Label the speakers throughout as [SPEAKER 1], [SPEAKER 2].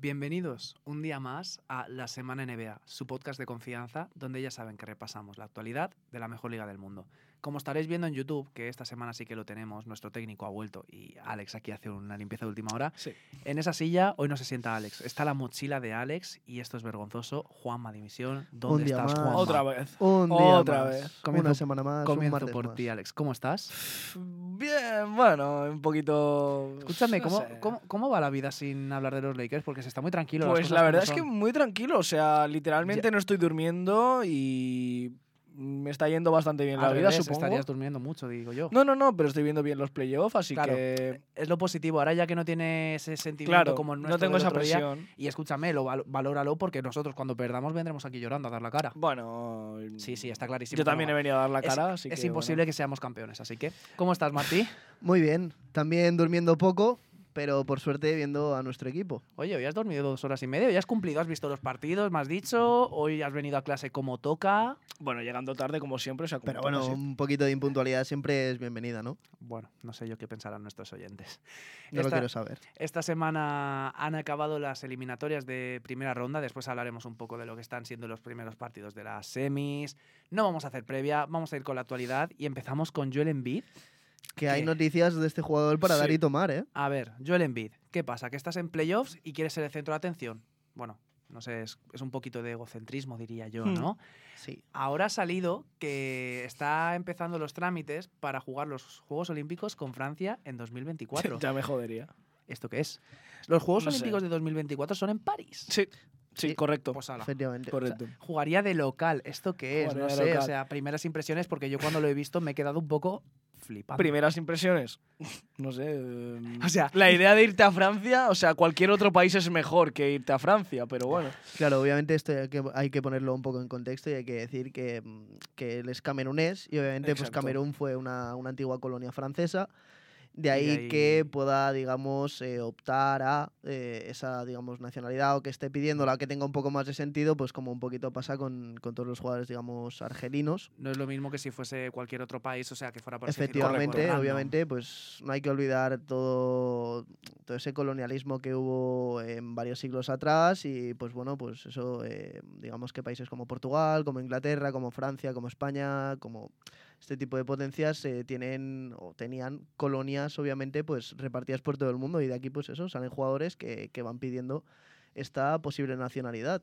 [SPEAKER 1] Bienvenidos un día más a La Semana NBA, su podcast de confianza, donde ya saben que repasamos la actualidad de la mejor liga del mundo. Como estaréis viendo en YouTube, que esta semana sí que lo tenemos, nuestro técnico ha vuelto y Alex aquí hace una limpieza de última hora.
[SPEAKER 2] Sí.
[SPEAKER 1] En esa silla hoy no se sienta Alex, está la mochila de Alex y esto es vergonzoso. Juanma Dimisión, ¿dónde
[SPEAKER 3] Un día
[SPEAKER 1] estás,
[SPEAKER 3] más.
[SPEAKER 1] Juanma?
[SPEAKER 2] Otra vez.
[SPEAKER 3] Un día
[SPEAKER 2] Otra
[SPEAKER 3] más,
[SPEAKER 2] vez.
[SPEAKER 1] Comienzo-
[SPEAKER 3] una semana más, un
[SPEAKER 1] Comienzo
[SPEAKER 3] martes
[SPEAKER 1] por ti, Alex. ¿Cómo estás?
[SPEAKER 2] Bien, bueno, un poquito.
[SPEAKER 1] Escúchame,
[SPEAKER 2] no
[SPEAKER 1] ¿cómo, cómo, cómo va la vida sin hablar de los Lakers? Porque se está muy tranquilo.
[SPEAKER 2] Pues la verdad es que muy tranquilo. O sea, literalmente no estoy durmiendo y me está yendo bastante bien la vida,
[SPEAKER 1] revés,
[SPEAKER 2] supongo.
[SPEAKER 1] estarías durmiendo mucho, digo yo.
[SPEAKER 2] No, no, no, pero estoy viendo bien los playoffs, así
[SPEAKER 1] Claro.
[SPEAKER 2] que.
[SPEAKER 1] Es lo positivo. Ahora ya que no tiene ese sentimiento
[SPEAKER 2] Claro,
[SPEAKER 1] como el
[SPEAKER 2] no
[SPEAKER 1] nuestro
[SPEAKER 2] tengo
[SPEAKER 1] del
[SPEAKER 2] esa
[SPEAKER 1] otro día,
[SPEAKER 2] presión.
[SPEAKER 1] Y escúchame, lo val- valóralo porque nosotros cuando perdamos vendremos aquí llorando a dar la cara.
[SPEAKER 2] Bueno.
[SPEAKER 1] Sí, sí, está clarísimo.
[SPEAKER 2] Yo
[SPEAKER 1] no
[SPEAKER 2] también he venido a dar la
[SPEAKER 1] Es-
[SPEAKER 2] cara, así
[SPEAKER 1] Es
[SPEAKER 2] que,
[SPEAKER 1] imposible que seamos campeones, así que. ¿Cómo estás, Martí?
[SPEAKER 3] Muy bien, también durmiendo poco, pero por suerte viendo a nuestro equipo.
[SPEAKER 1] Oye, hoy has dormido dos horas y media, hoy has cumplido, has visto los partidos, me has dicho, hoy has venido a clase como toca.
[SPEAKER 2] Bueno, llegando tarde, como siempre, o sea, como
[SPEAKER 3] Pero bueno, un poquito de impuntualidad siempre es bienvenida, ¿no?
[SPEAKER 1] Bueno, no sé yo qué pensarán nuestros oyentes.
[SPEAKER 3] Yo lo
[SPEAKER 1] Esta-
[SPEAKER 3] quiero saber.
[SPEAKER 1] Esta semana han acabado las eliminatorias de primera ronda. Después hablaremos un poco de lo que están siendo los primeros partidos de las semis. No vamos a hacer previa, vamos a ir con la actualidad y empezamos con Joel Embiid.
[SPEAKER 3] Que hay noticias de este jugador para dar y tomar, ¿eh?
[SPEAKER 1] A ver, Joel Embiid, ¿qué pasa? ¿Que estás en playoffs y quieres ser el centro de atención? Bueno, no sé, es, es un poquito de egocentrismo, diría yo,
[SPEAKER 2] Hmm.
[SPEAKER 1] ¿no?
[SPEAKER 3] Sí.
[SPEAKER 1] Ahora ha salido que está empezando los trámites para jugar los Juegos Olímpicos con Francia en 2024.
[SPEAKER 2] ya me jodería.
[SPEAKER 1] ¿Esto qué es? Los Juegos
[SPEAKER 2] No sé.
[SPEAKER 1] Olímpicos de 2024 son en París.
[SPEAKER 2] Sí, sí,
[SPEAKER 3] Sí.
[SPEAKER 2] correcto.
[SPEAKER 1] Pues.
[SPEAKER 3] Efectivamente.
[SPEAKER 2] correcto.
[SPEAKER 1] Jugaría de local. ¿Esto qué es?
[SPEAKER 2] Jugaría
[SPEAKER 1] No sé. O sea, primeras impresiones, porque yo cuando lo he visto me he quedado un poco flipando.
[SPEAKER 2] Primeras impresiones. No sé. eh,
[SPEAKER 1] O sea,
[SPEAKER 2] la idea de irte a Francia, o sea, cualquier otro país es mejor que irte a Francia, pero bueno.
[SPEAKER 3] Claro, obviamente esto hay que, hay que ponerlo un poco en contexto y hay que decir que, mm, que él es camerunés y obviamente pues
[SPEAKER 2] Exacto.
[SPEAKER 3] Camerún fue una, una antigua colonia francesa. De ahí,
[SPEAKER 1] ahí-
[SPEAKER 3] que pueda, digamos, eh, optar a eh, esa, digamos, nacionalidad o que esté pidiéndola que tenga un poco más de sentido, pues como un poquito pasa con, con todos los jugadores, digamos, argelinos.
[SPEAKER 1] no es lo mismo que si fuese cualquier otro país, o sea, que fuera por
[SPEAKER 3] Efectivamente, obviamente, pues no hay que olvidar todo, todo ese colonialismo que hubo en varios siglos atrás y pues bueno, pues eso, eh, digamos que países como Portugal, como Inglaterra, como Francia, como España, como este tipo de potencias eh, tienen o tenían colonias obviamente pues repartidas por todo el mundo y de aquí pues eso, salen jugadores que, que van pidiendo esta posible nacionalidad.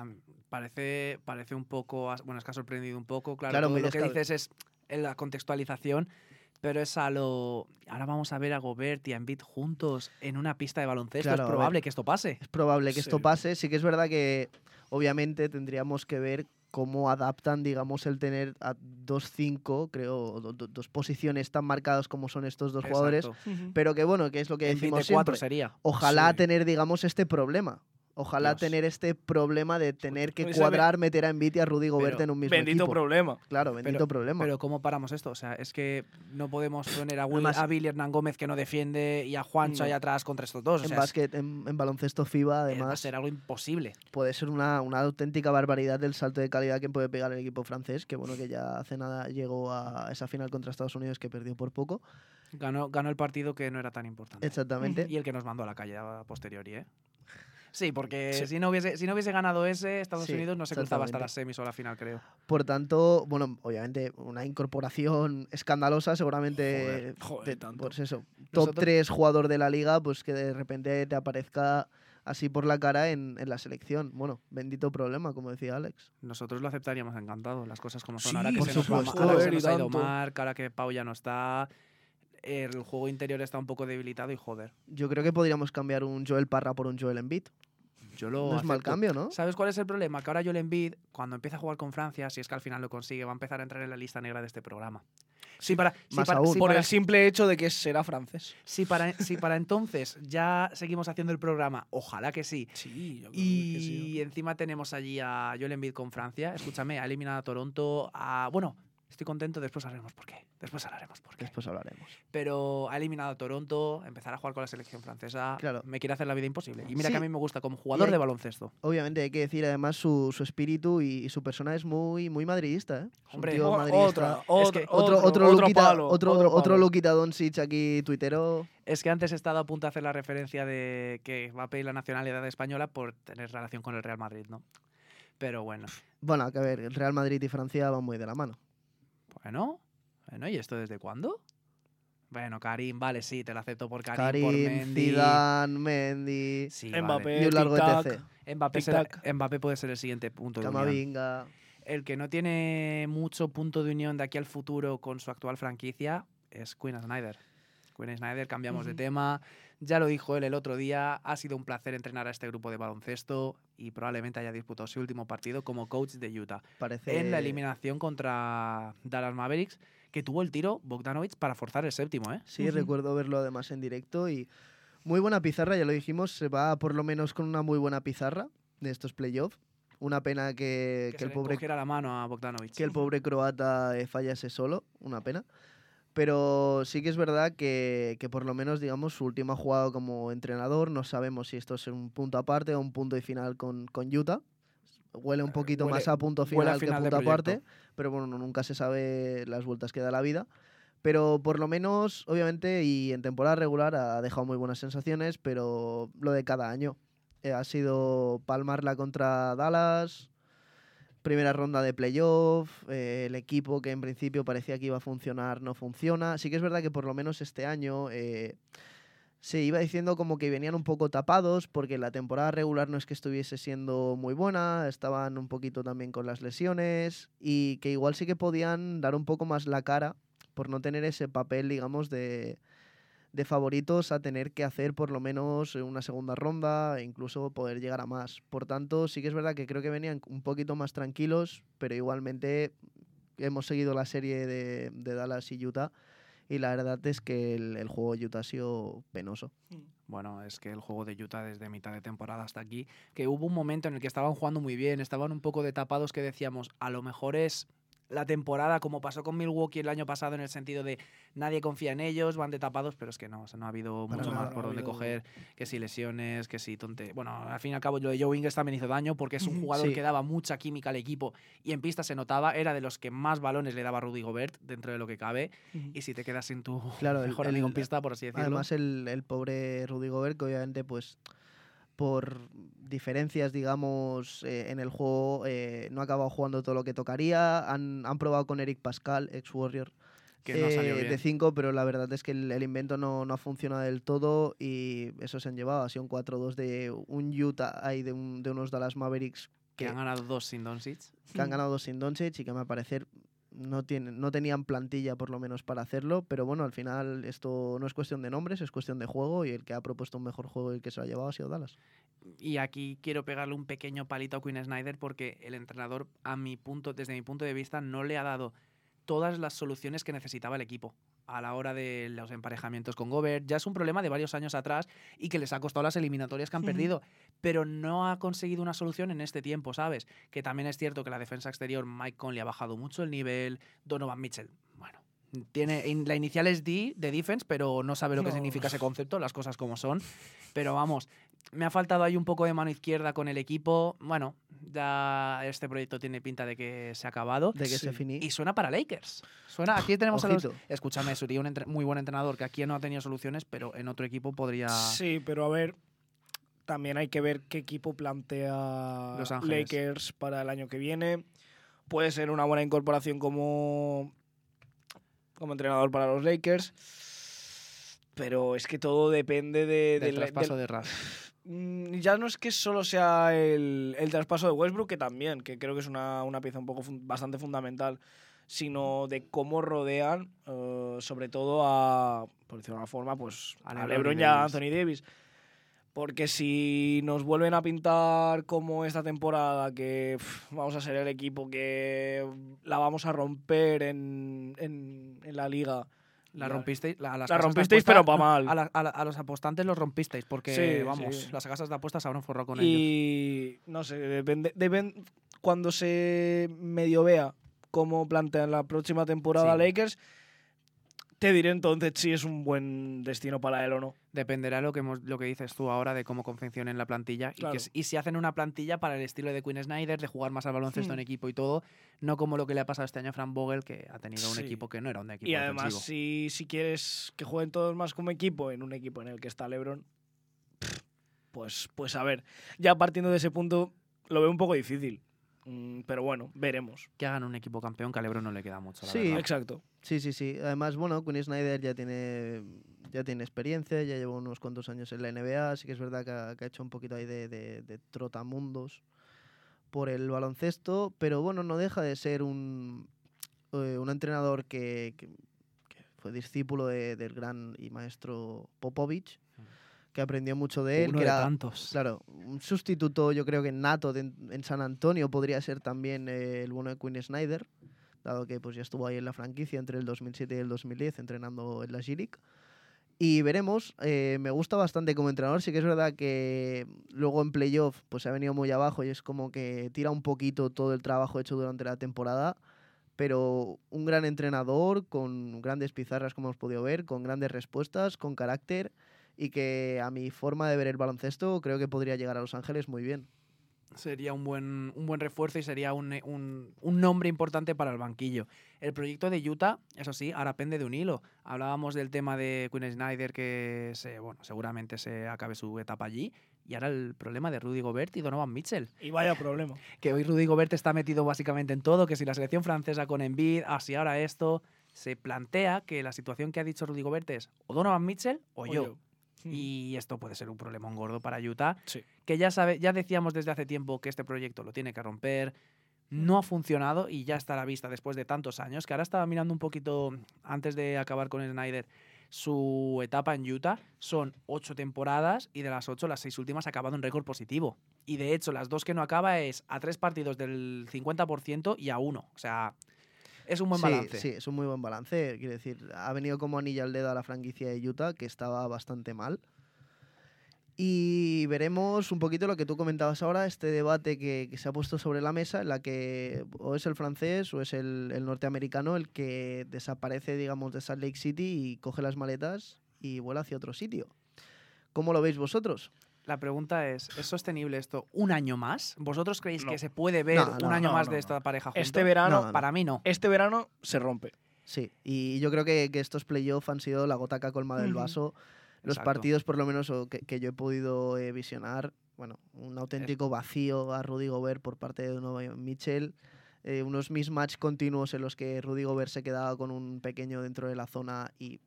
[SPEAKER 1] Am, Parece, parece un poco. Bueno, es que ha sorprendido un poco. Claro,
[SPEAKER 3] Claro,
[SPEAKER 1] todo
[SPEAKER 3] muy
[SPEAKER 1] lo que dices es en la contextualización, pero es a lo. Ahora vamos a ver a Gobert y a Embiid juntos en una pista de baloncesto.
[SPEAKER 3] Claro,
[SPEAKER 1] es probable que esto pase.
[SPEAKER 3] Es probable que esto pase. Sí que es verdad que obviamente tendríamos que ver cómo adaptan, digamos, el tener a dos cinco, creo, do- do- dos posiciones tan marcadas como son estos dos jugadores. Pero que bueno, que es lo que decimos siempre.
[SPEAKER 1] sería.
[SPEAKER 3] Ojalá
[SPEAKER 2] Sí.
[SPEAKER 3] tener, digamos, este problema. Ojalá
[SPEAKER 1] Dios.
[SPEAKER 3] tener este problema de tener que cuadrar, meter a y a Rudy Gobert
[SPEAKER 2] Pero
[SPEAKER 3] en un mismo
[SPEAKER 2] Bendito
[SPEAKER 3] equipo.
[SPEAKER 2] problema.
[SPEAKER 3] Claro, bendito problema.
[SPEAKER 1] Pero ¿cómo paramos esto? O sea, es que no podemos poner a, Will,
[SPEAKER 3] Además-
[SPEAKER 1] a Billy Hernán Gómez que no defiende y a Juancho
[SPEAKER 2] No.
[SPEAKER 1] ahí atrás contra estos dos. O
[SPEAKER 3] en
[SPEAKER 1] sea,
[SPEAKER 3] básquet, en, en baloncesto FIBA,
[SPEAKER 1] eh, va a
[SPEAKER 3] además,
[SPEAKER 1] ser algo imposible.
[SPEAKER 3] puede ser una, una auténtica barbaridad del salto de calidad que puede pegar el equipo francés, que bueno, que ya hace nada llegó a esa final contra Estados Unidos que perdió por poco.
[SPEAKER 1] Ganó, ganó el partido que no era tan importante.
[SPEAKER 3] Exactamente.
[SPEAKER 1] Y el que nos mandó a la calle a posteriori, ¿eh? Sí, porque
[SPEAKER 2] Sí.
[SPEAKER 1] Si, no hubiese, si no hubiese ganado ese, Estados
[SPEAKER 3] Sí,
[SPEAKER 1] Unidos no se cruzaba hasta las semis o la final, creo.
[SPEAKER 3] Por tanto, bueno, obviamente una incorporación escandalosa, seguramente
[SPEAKER 2] Joder, joder,
[SPEAKER 3] de-
[SPEAKER 2] tanto.
[SPEAKER 3] pues eso, top
[SPEAKER 1] Nosotros-
[SPEAKER 3] 3 jugador de la liga, pues que de repente te aparezca así por la cara en, en la selección. Bueno, bendito problema, como decía Alex.
[SPEAKER 1] Nosotros lo aceptaríamos encantado, las cosas como son.
[SPEAKER 2] Sí,
[SPEAKER 1] ahora que
[SPEAKER 3] por
[SPEAKER 1] se nos, va,
[SPEAKER 3] supuesto.
[SPEAKER 1] ahora que se
[SPEAKER 2] Joder, y
[SPEAKER 1] nos ha ido
[SPEAKER 2] tanto.
[SPEAKER 1] Marc, ahora que Pau ya no está, el juego interior está un poco debilitado y joder.
[SPEAKER 3] Yo creo que podríamos cambiar un Joel Parra por un Joel Embiid.
[SPEAKER 1] Yo lo
[SPEAKER 3] No es mal cambio, ¿no?
[SPEAKER 1] ¿Sabes cuál es el problema? Que ahora Joel Embiid, cuando empieza a jugar con Francia, si es que al final lo consigue, va a empezar a entrar en la lista negra de este programa. Si para, si
[SPEAKER 3] Más
[SPEAKER 1] para-
[SPEAKER 3] aún.
[SPEAKER 1] si
[SPEAKER 2] Por
[SPEAKER 1] para-
[SPEAKER 2] el simple hecho de que será francés.
[SPEAKER 1] si para- si para entonces ya seguimos haciendo el programa, ojalá que sí,
[SPEAKER 2] Sí, yo
[SPEAKER 1] Y encima tenemos allí a Joel Embiid con Francia. Escúchame, ha eliminado a Toronto. A, bueno, Estoy contento, después hablaremos por qué. Después hablaremos por qué.
[SPEAKER 3] Después hablaremos.
[SPEAKER 1] Pero ha eliminado a Toronto, empezar a jugar con la selección francesa.
[SPEAKER 3] Claro.
[SPEAKER 1] Me quiere hacer la vida imposible. Y mira
[SPEAKER 3] Sí.
[SPEAKER 1] que a mí me gusta como jugador
[SPEAKER 3] hay-
[SPEAKER 1] de baloncesto.
[SPEAKER 3] Obviamente hay que decir además su, su espíritu y, y su persona es muy, muy madridista, ¿eh? Es
[SPEAKER 1] Hombre,
[SPEAKER 2] O-
[SPEAKER 3] madridista.
[SPEAKER 2] otra,
[SPEAKER 1] Es
[SPEAKER 2] otra-
[SPEAKER 1] que
[SPEAKER 3] Otro, otro,
[SPEAKER 2] otro
[SPEAKER 3] Luquita,
[SPEAKER 2] palo,
[SPEAKER 3] otro,
[SPEAKER 2] otro
[SPEAKER 3] otro. Luquita Doncic aquí, tuitero.
[SPEAKER 1] Es que antes he estado a punto de hacer la referencia de que va a pedir la nacionalidad española por tener relación con el Real Madrid, ¿no? Pero bueno,
[SPEAKER 3] Bueno, a ver, el Real Madrid y Francia van muy de la mano.
[SPEAKER 1] Bueno, bueno, ¿y esto desde cuándo? Bueno, Karim, vale, sí, te lo acepto por Karim, por
[SPEAKER 3] Karim,
[SPEAKER 1] Mendy.
[SPEAKER 3] Zidane, Mendy,
[SPEAKER 1] Sí, vale.
[SPEAKER 2] Mbappé,
[SPEAKER 3] y un largo
[SPEAKER 2] tic-tac.
[SPEAKER 3] ETC.
[SPEAKER 1] Mbappé, será-
[SPEAKER 2] Tic-tac.
[SPEAKER 1] Mbappé puede ser el siguiente punto de unión. El que no tiene mucho punto de unión de aquí al futuro con su actual franquicia es Quinn Snyder. Quinn Snyder, cambiamos de
[SPEAKER 2] Ujú.
[SPEAKER 1] tema. Ya lo dijo él el otro día, ha sido un placer entrenar a este grupo de baloncesto y probablemente haya disputado su último partido como coach de Utah.
[SPEAKER 3] Parece.
[SPEAKER 1] En la eliminación contra Dallas Mavericks, que tuvo el tiro Bogdanovich para forzar el séptimo, ¿eh?
[SPEAKER 3] Sí,
[SPEAKER 2] Ujú.
[SPEAKER 3] recuerdo verlo además en directo y muy buena pizarra, ya lo dijimos, se va por lo menos con una muy buena pizarra de estos playoffs. Una pena que,
[SPEAKER 1] Que,
[SPEAKER 3] que
[SPEAKER 1] se
[SPEAKER 3] el pobre
[SPEAKER 1] la mano a Bogdanovich.
[SPEAKER 3] que el pobre croata eh, fallase solo, una pena. Pero sí que es verdad que, que por lo menos, digamos, su última jugada como entrenador, no sabemos si esto es un punto aparte o un punto y final con, con Utah. Huele un
[SPEAKER 1] Eh,
[SPEAKER 3] poquito
[SPEAKER 1] huele-
[SPEAKER 3] más a punto final que
[SPEAKER 1] final de
[SPEAKER 3] punto aparte, pero bueno, nunca se sabe las vueltas que da la vida. Pero por lo menos, obviamente, y en temporada regular ha dejado muy buenas sensaciones, pero lo de cada año. eh, ha sido palmarla contra Dallas, primera ronda de playoff, eh, el equipo que en principio parecía que iba a funcionar no funciona. Sí que es verdad que por lo menos este año eh, se iba diciendo como que venían un poco tapados porque la temporada regular no es que estuviese siendo muy buena, estaban un poquito también con las lesiones y que igual sí que podían dar un poco más la cara por no tener ese papel, digamos, de, de favoritos a tener que hacer por lo menos una segunda ronda e incluso poder llegar a más. Por tanto, sí que es verdad que creo que venían un poquito más tranquilos, pero igualmente hemos seguido la serie de, de Dallas y Utah y la verdad es que el, el juego de Utah ha sido penoso.
[SPEAKER 1] Bueno, es que el juego de Utah desde mitad de temporada hasta aquí, que hubo un momento en el que estaban jugando muy bien, estaban un poco de tapados que decíamos, a lo mejor es la temporada como pasó con Milwaukee el año pasado en el sentido de nadie confía en ellos, van de tapados, pero es que no, o sea, no ha habido mucho más por
[SPEAKER 2] no
[SPEAKER 1] donde
[SPEAKER 2] habido-
[SPEAKER 1] coger, que si lesiones, que si tonte... Bueno, al fin y al cabo lo de Joe Ingles también hizo daño porque es un jugador
[SPEAKER 3] sí.
[SPEAKER 1] que daba mucha química al equipo y en pista se notaba, era de los que más balones le daba Rudy Gobert dentro de lo que cabe y si te quedas sin tu
[SPEAKER 3] Claro,
[SPEAKER 1] mejor
[SPEAKER 3] el-
[SPEAKER 1] amigo en pista, por así decirlo.
[SPEAKER 3] Además, el, el pobre Rudy Gobert, que obviamente, pues, por diferencias, digamos, eh, en el juego, eh, no ha acabado jugando todo lo que tocaría. Han, han probado con Eric Pascal, ex-Warrior,
[SPEAKER 1] que no
[SPEAKER 3] eh, de 5, pero la verdad es que el, el invento no, no ha funcionado del todo y eso se han llevado. Ha sido un 4-2 de un Utah, hay de, un- de unos Dallas Mavericks
[SPEAKER 1] que
[SPEAKER 3] que,
[SPEAKER 1] han ganado dos sin Doncic.
[SPEAKER 3] que han ganado sin Doncic y que a mi parecer no, tienen, no tenían plantilla por lo menos para hacerlo, pero bueno, al final esto no es cuestión de nombres, es cuestión de juego y el que ha propuesto un mejor juego y el que se lo ha llevado ha sido Dallas.
[SPEAKER 1] Y aquí quiero pegarle un pequeño palito a Quinn Snyder porque el entrenador, a mi punto, desde mi punto de vista, no le ha dado todas las soluciones que necesitaba el equipo a la hora de los emparejamientos con Gobert. Ya es un problema de varios años atrás y que les ha costado las eliminatorias que han perdido, pero no ha conseguido una solución en este tiempo, ¿sabes? Que también es cierto que la defensa exterior, Mike Conley ha bajado mucho el nivel, Donovan Mitchell, bueno. Tiene, la inicial es D de defense, pero no sabe lo que significa ese concepto, las cosas como son. Pero vamos, me ha faltado ahí un poco de mano izquierda con el equipo. Bueno, ya este proyecto tiene pinta de que se ha acabado.
[SPEAKER 3] De que se
[SPEAKER 2] Sí.
[SPEAKER 3] finí.
[SPEAKER 1] Y suena para Lakers. Suena, aquí tenemos a los. Escúchame, sería un entre- muy buen entrenador que aquí no ha tenido soluciones, pero en otro equipo podría.
[SPEAKER 2] Sí, pero a ver, también hay que ver qué equipo plantea
[SPEAKER 1] Los Ángeles.
[SPEAKER 2] Lakers para el año que viene. Puede ser una buena incorporación como, como entrenador para los Lakers. Pero es que todo depende de,
[SPEAKER 1] del
[SPEAKER 2] del-
[SPEAKER 1] traspaso
[SPEAKER 2] del-
[SPEAKER 1] de Ras.
[SPEAKER 2] Mm, ya no es que solo sea el, el traspaso de Westbrook, que también, que creo que es una, una pieza un poco fun- bastante fundamental, sino de cómo rodean, eh, sobre todo a, por decirlo de una forma, pues
[SPEAKER 1] A
[SPEAKER 2] a,
[SPEAKER 1] LeBron y
[SPEAKER 2] a. Anthony Davis. Porque si nos vuelven a pintar como esta temporada, que vamos a ser el equipo que la vamos a romper en, en- en la liga.
[SPEAKER 1] La rompisteis. La, las
[SPEAKER 2] La rompisteis,
[SPEAKER 1] apuestas-
[SPEAKER 2] pero pa'
[SPEAKER 1] no,
[SPEAKER 2] mal.
[SPEAKER 1] A, la- a los apostantes los rompisteis, porque,
[SPEAKER 2] Sí,
[SPEAKER 1] vamos,
[SPEAKER 2] sí.
[SPEAKER 1] las casas de apuestas habrán forrado con ellos.
[SPEAKER 2] Y no sé, depende, depen- cuando se medio vea cómo plantean la próxima temporada
[SPEAKER 1] Sí.
[SPEAKER 2] Lakers, te diré entonces si es un buen destino para él o no.
[SPEAKER 1] Dependerá lo que, hemos- lo que dices tú ahora de cómo confeccionen la plantilla y, que, si hacen una plantilla para el estilo de Quinn Snyder, de jugar más al baloncesto
[SPEAKER 2] Hmm.
[SPEAKER 1] en equipo y todo, no como lo que le ha pasado este año a Frank Vogel, que ha tenido un equipo que no era un equipo
[SPEAKER 2] Y además,
[SPEAKER 1] defensivo.
[SPEAKER 2] si, si quieres que jueguen todos más como equipo, en un equipo en el que está LeBron, pues, pues a ver, ya partiendo de ese punto lo veo un poco difícil. Mm, Pero bueno, veremos.
[SPEAKER 1] Que hagan un equipo campeón, que a Lebron no le queda mucho, la
[SPEAKER 3] Sí.
[SPEAKER 1] verdad.
[SPEAKER 2] Exacto.
[SPEAKER 3] Sí, sí, sí. Además, bueno, Quinn Snyder ya tiene, ya tiene experiencia, ya lleva unos cuantos años en la NBA, así que es verdad que ha, que ha hecho un poquito ahí de, de- de trotamundos por el baloncesto, pero bueno, no deja de ser un, eh, un entrenador que, que- que fue discípulo de- del gran y maestro Popovich, que aprendió mucho de él,
[SPEAKER 1] Uno
[SPEAKER 3] que
[SPEAKER 1] de
[SPEAKER 3] era,
[SPEAKER 1] tantos.
[SPEAKER 3] Claro, un sustituto yo creo que nato de- en San Antonio podría ser también eh, el bueno de Quinn Snyder, dado que pues ya estuvo ahí en la franquicia entre el 2007 y el 2010 entrenando en la G-League. Y veremos, eh, me gusta bastante como entrenador, sí que es verdad que luego en playoff pues se ha venido muy abajo y es como que tira un poquito todo el trabajo hecho durante la temporada, pero un gran entrenador con grandes pizarras como hemos podido ver, con grandes respuestas, con carácter y que a mi forma de ver el baloncesto creo que podría llegar a Los Ángeles muy bien.
[SPEAKER 1] Sería un buen, un buen refuerzo y sería un, eh, un- un nombre importante para el banquillo. El proyecto de Utah, eso sí, ahora pende de un hilo. Hablábamos del tema de Quinn Snyder, que se, bueno, seguramente se acabe su etapa allí. Y ahora el problema de Rudy Gobert y Donovan Mitchell.
[SPEAKER 2] Y vaya problema.
[SPEAKER 1] Que hoy Rudy Gobert está metido básicamente en todo, que si la selección francesa con Embiid, así ahora esto. Se plantea que la situación que ha dicho Rudy Gobert es o Donovan Mitchell o,
[SPEAKER 2] O
[SPEAKER 1] yo.
[SPEAKER 2] yo.
[SPEAKER 1] Y esto puede ser un problema gordo para Utah.
[SPEAKER 2] Sí.
[SPEAKER 1] Que ya sabe, ya decíamos desde hace tiempo que este proyecto lo tiene que romper. No ha funcionado y ya está a la vista después de tantos años. Que ahora estaba mirando un poquito antes de acabar con Snyder. Su etapa en Utah son ocho temporadas y de las ocho, las seis últimas ha acabado en récord positivo. Y de hecho, las dos que no acaba es a tres partidos del 50% y a uno. O sea, es un buen
[SPEAKER 3] sí,
[SPEAKER 1] balance.
[SPEAKER 3] Sí, es un muy buen balance. Quiero decir, ha venido como anilla al dedo a la franquicia de Utah, que estaba bastante mal. Y veremos un poquito lo que tú comentabas ahora, este debate que, que se ha puesto sobre la mesa, en la que o es el francés o es el, el norteamericano el que desaparece, digamos, de Salt Lake City y coge las maletas y vuela hacia otro sitio. ¿Cómo lo veis vosotros?
[SPEAKER 1] La pregunta es, ¿es sostenible esto un año más? ¿Vosotros creéis
[SPEAKER 2] No.
[SPEAKER 1] que se puede ver
[SPEAKER 3] No,
[SPEAKER 1] un año
[SPEAKER 2] no,
[SPEAKER 1] más
[SPEAKER 2] no,
[SPEAKER 1] de esta pareja juntos?
[SPEAKER 2] Este verano,
[SPEAKER 3] No, no.
[SPEAKER 1] Para mí no.
[SPEAKER 2] este verano se rompe.
[SPEAKER 3] Sí, y yo creo que, que estos playoffs han sido la gota que ha colmado el vaso. Los
[SPEAKER 1] Exacto.
[SPEAKER 3] partidos, por lo menos, que, que yo he podido eh, visionar, bueno, un auténtico vacío a Rudy Gobert por parte de Donovan Mitchell. eh, unos mismatch continuos en los que Rudy Gobert se quedaba con un pequeño dentro de la zona y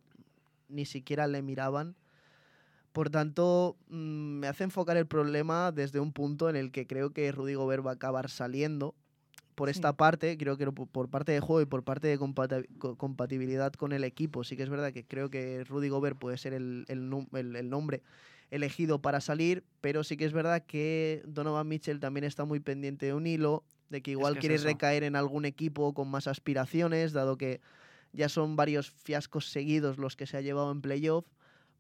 [SPEAKER 3] ni siquiera le miraban. Por tanto, mm, me hace enfocar el problema desde un punto en el que creo que Rudy Gobert va a acabar saliendo. Por esta parte, creo que por parte de juego y por parte de compatibilidad con el equipo, sí que es verdad que creo que Rudy Gobert puede ser el, el el- el nombre elegido para salir, pero sí que es verdad que Donovan Mitchell también está muy pendiente de un hilo, de que igual
[SPEAKER 1] que es
[SPEAKER 3] quiere
[SPEAKER 1] eso.
[SPEAKER 3] recaer en algún equipo con más aspiraciones, dado que ya son varios fiascos seguidos los que se ha llevado en playoff.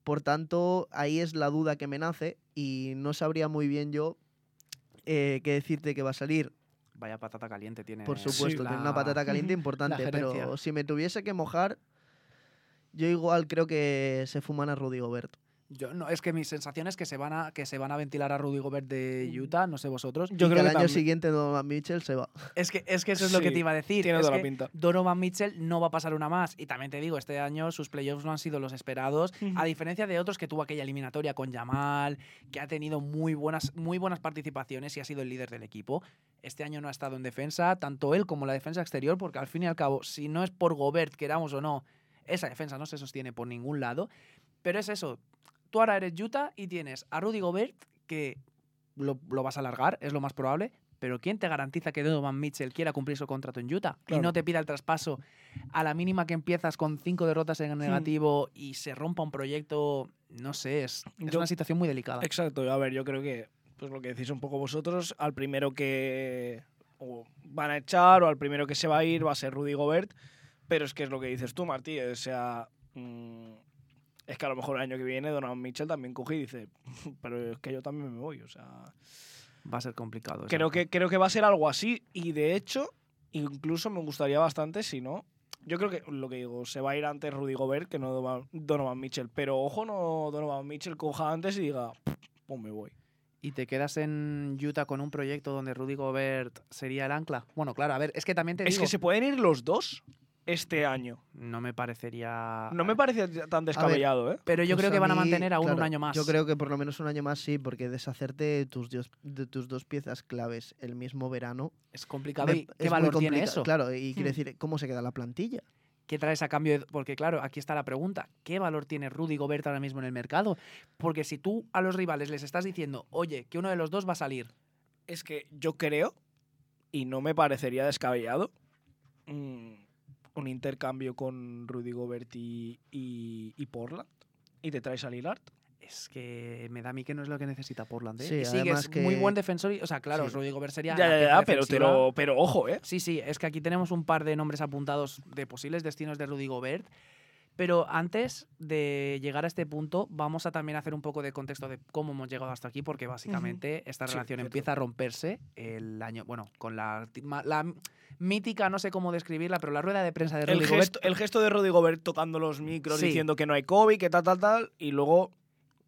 [SPEAKER 3] Por tanto, ahí es la duda que me nace y no sabría muy bien yo eh, qué decirte que va a salir.
[SPEAKER 1] Vaya patata caliente tiene.
[SPEAKER 3] Por supuesto,
[SPEAKER 1] la-
[SPEAKER 3] tiene una patata caliente importante, pero si me tuviese que mojar, yo igual creo que se fuman a Rudy Gobert.
[SPEAKER 1] Yo, no, es que mi sensación es que se van a, que se van a ventilar a Rudy Gobert de Utah, no sé vosotros.
[SPEAKER 2] Yo
[SPEAKER 3] y
[SPEAKER 2] creo
[SPEAKER 3] que
[SPEAKER 2] que
[SPEAKER 3] al año
[SPEAKER 2] también-
[SPEAKER 3] siguiente Donovan Mitchell se va.
[SPEAKER 1] Es que, es que eso es lo que te iba a decir.
[SPEAKER 2] Tiene
[SPEAKER 1] es
[SPEAKER 2] toda la pinta.
[SPEAKER 1] Donovan Mitchell no va a pasar una más. Y también te digo, este año sus playoffs no han sido los esperados, a diferencia de otros que tuvo aquella eliminatoria con Yamal, que ha tenido muy buenas, muy buenas participaciones y ha sido el líder del equipo. Este año no ha estado en defensa, tanto él como la defensa exterior, porque al fin y al cabo, si no es por Gobert, queramos o no, esa defensa no se sostiene por ningún lado. Pero es eso, tú ahora eres Utah y tienes a Rudy Gobert, que lo, lo vas a alargar, es lo más probable, pero ¿quién te garantiza que Donovan Mitchell quiera cumplir su contrato en Utah y no te pida el traspaso a la mínima que empiezas con cinco derrotas en negativo y se rompa un proyecto? No sé, es, es
[SPEAKER 2] Yo-
[SPEAKER 1] una situación muy delicada.
[SPEAKER 2] Exacto, a ver, yo creo que, pues lo que decís un poco vosotros, al primero que o van a echar o al primero que se va a ir va a ser Rudy Gobert, pero es que es lo que dices tú, Martí, o sea, mm, es que a lo mejor el año que viene Donovan Mitchell también coge y dice, pero es que yo también me voy, o sea,
[SPEAKER 1] Va a ser complicado.
[SPEAKER 2] creo que, creo que va a ser algo así y de hecho Incluso me gustaría bastante si no. Yo creo que lo que digo, se va a ir antes Rudy Gobert que no Donovan- Donovan Mitchell. Pero ojo, no Donovan Mitchell coja antes y diga, pues me voy.
[SPEAKER 1] ¿Y te quedas en Utah con un proyecto donde Rudy Gobert sería el ancla? Bueno, claro, a ver, es que también te
[SPEAKER 2] Es
[SPEAKER 1] digo,
[SPEAKER 2] que se pueden ir los dos este año.
[SPEAKER 1] no me parecería...
[SPEAKER 2] No me parece tan descabellado, ¿eh?
[SPEAKER 1] Pero yo
[SPEAKER 3] Pues
[SPEAKER 1] creo que van a
[SPEAKER 3] mí,
[SPEAKER 1] mantener aún un año más.
[SPEAKER 3] Yo creo que por lo menos un año más sí, porque deshacerte de tus, dios- de tus dos piezas claves el mismo verano.
[SPEAKER 1] Es complicado.
[SPEAKER 3] me-
[SPEAKER 1] ¿Y qué
[SPEAKER 3] es
[SPEAKER 1] valor tiene eso?
[SPEAKER 3] Claro, y quiere
[SPEAKER 2] Hmm.
[SPEAKER 3] decir, ¿cómo se queda la plantilla?
[SPEAKER 1] ¿Qué traes a cambio? de- Porque claro, aquí está la pregunta. ¿Qué valor tiene Rudy Gobert ahora mismo en el mercado? Porque si tú a los rivales les estás diciendo, oye, que uno de los dos va a salir,
[SPEAKER 2] Es que yo creo, y no me parecería descabellado, mm, un intercambio con Rudy Gobert y, y, y Portland. Y te traes a Lillard.
[SPEAKER 1] es que me da a mí que no es lo que necesita Portland. ¿eh?
[SPEAKER 3] Sí,
[SPEAKER 1] Y sí, que muy buen defensor. y- o sea, claro,
[SPEAKER 3] Sí.
[SPEAKER 1] Rudy Gobert sería.
[SPEAKER 2] Ya, ya, ya, pero, pero, pero ojo, ¿eh?
[SPEAKER 1] Sí, sí, es que aquí tenemos un par de nombres apuntados de posibles destinos de Rudy Gobert. Pero antes de llegar a este punto, vamos a también hacer un poco de contexto de cómo hemos llegado hasta aquí, porque básicamente esta relación empieza a romperse el año, bueno, con la, la mítica, no sé cómo describirla, pero la rueda de prensa de Rudy
[SPEAKER 2] El
[SPEAKER 1] Gobert
[SPEAKER 2] gesto, el gesto de Rudy Gobert tocando los micros
[SPEAKER 1] Sí.
[SPEAKER 2] diciendo que no hay COVID, que tal, tal, tal, y luego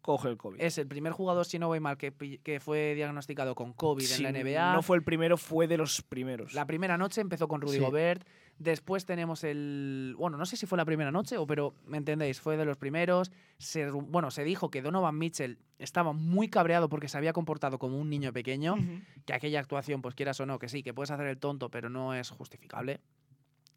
[SPEAKER 2] coge el COVID.
[SPEAKER 1] es el primer jugador, si no voy mal, que, fue diagnosticado con COVID en la NBA.
[SPEAKER 2] No fue el primero, fue de los primeros.
[SPEAKER 1] La primera noche empezó con Rudy. Gobert. Después tenemos el. Bueno, no sé si fue la primera noche, o pero me entendéis, fue de los primeros. Se, bueno, se dijo que Donovan Mitchell estaba muy cabreado porque se había comportado como un niño pequeño. Que aquella actuación, pues quieras o no, que sí, que puedes hacer el tonto, pero no es justificable.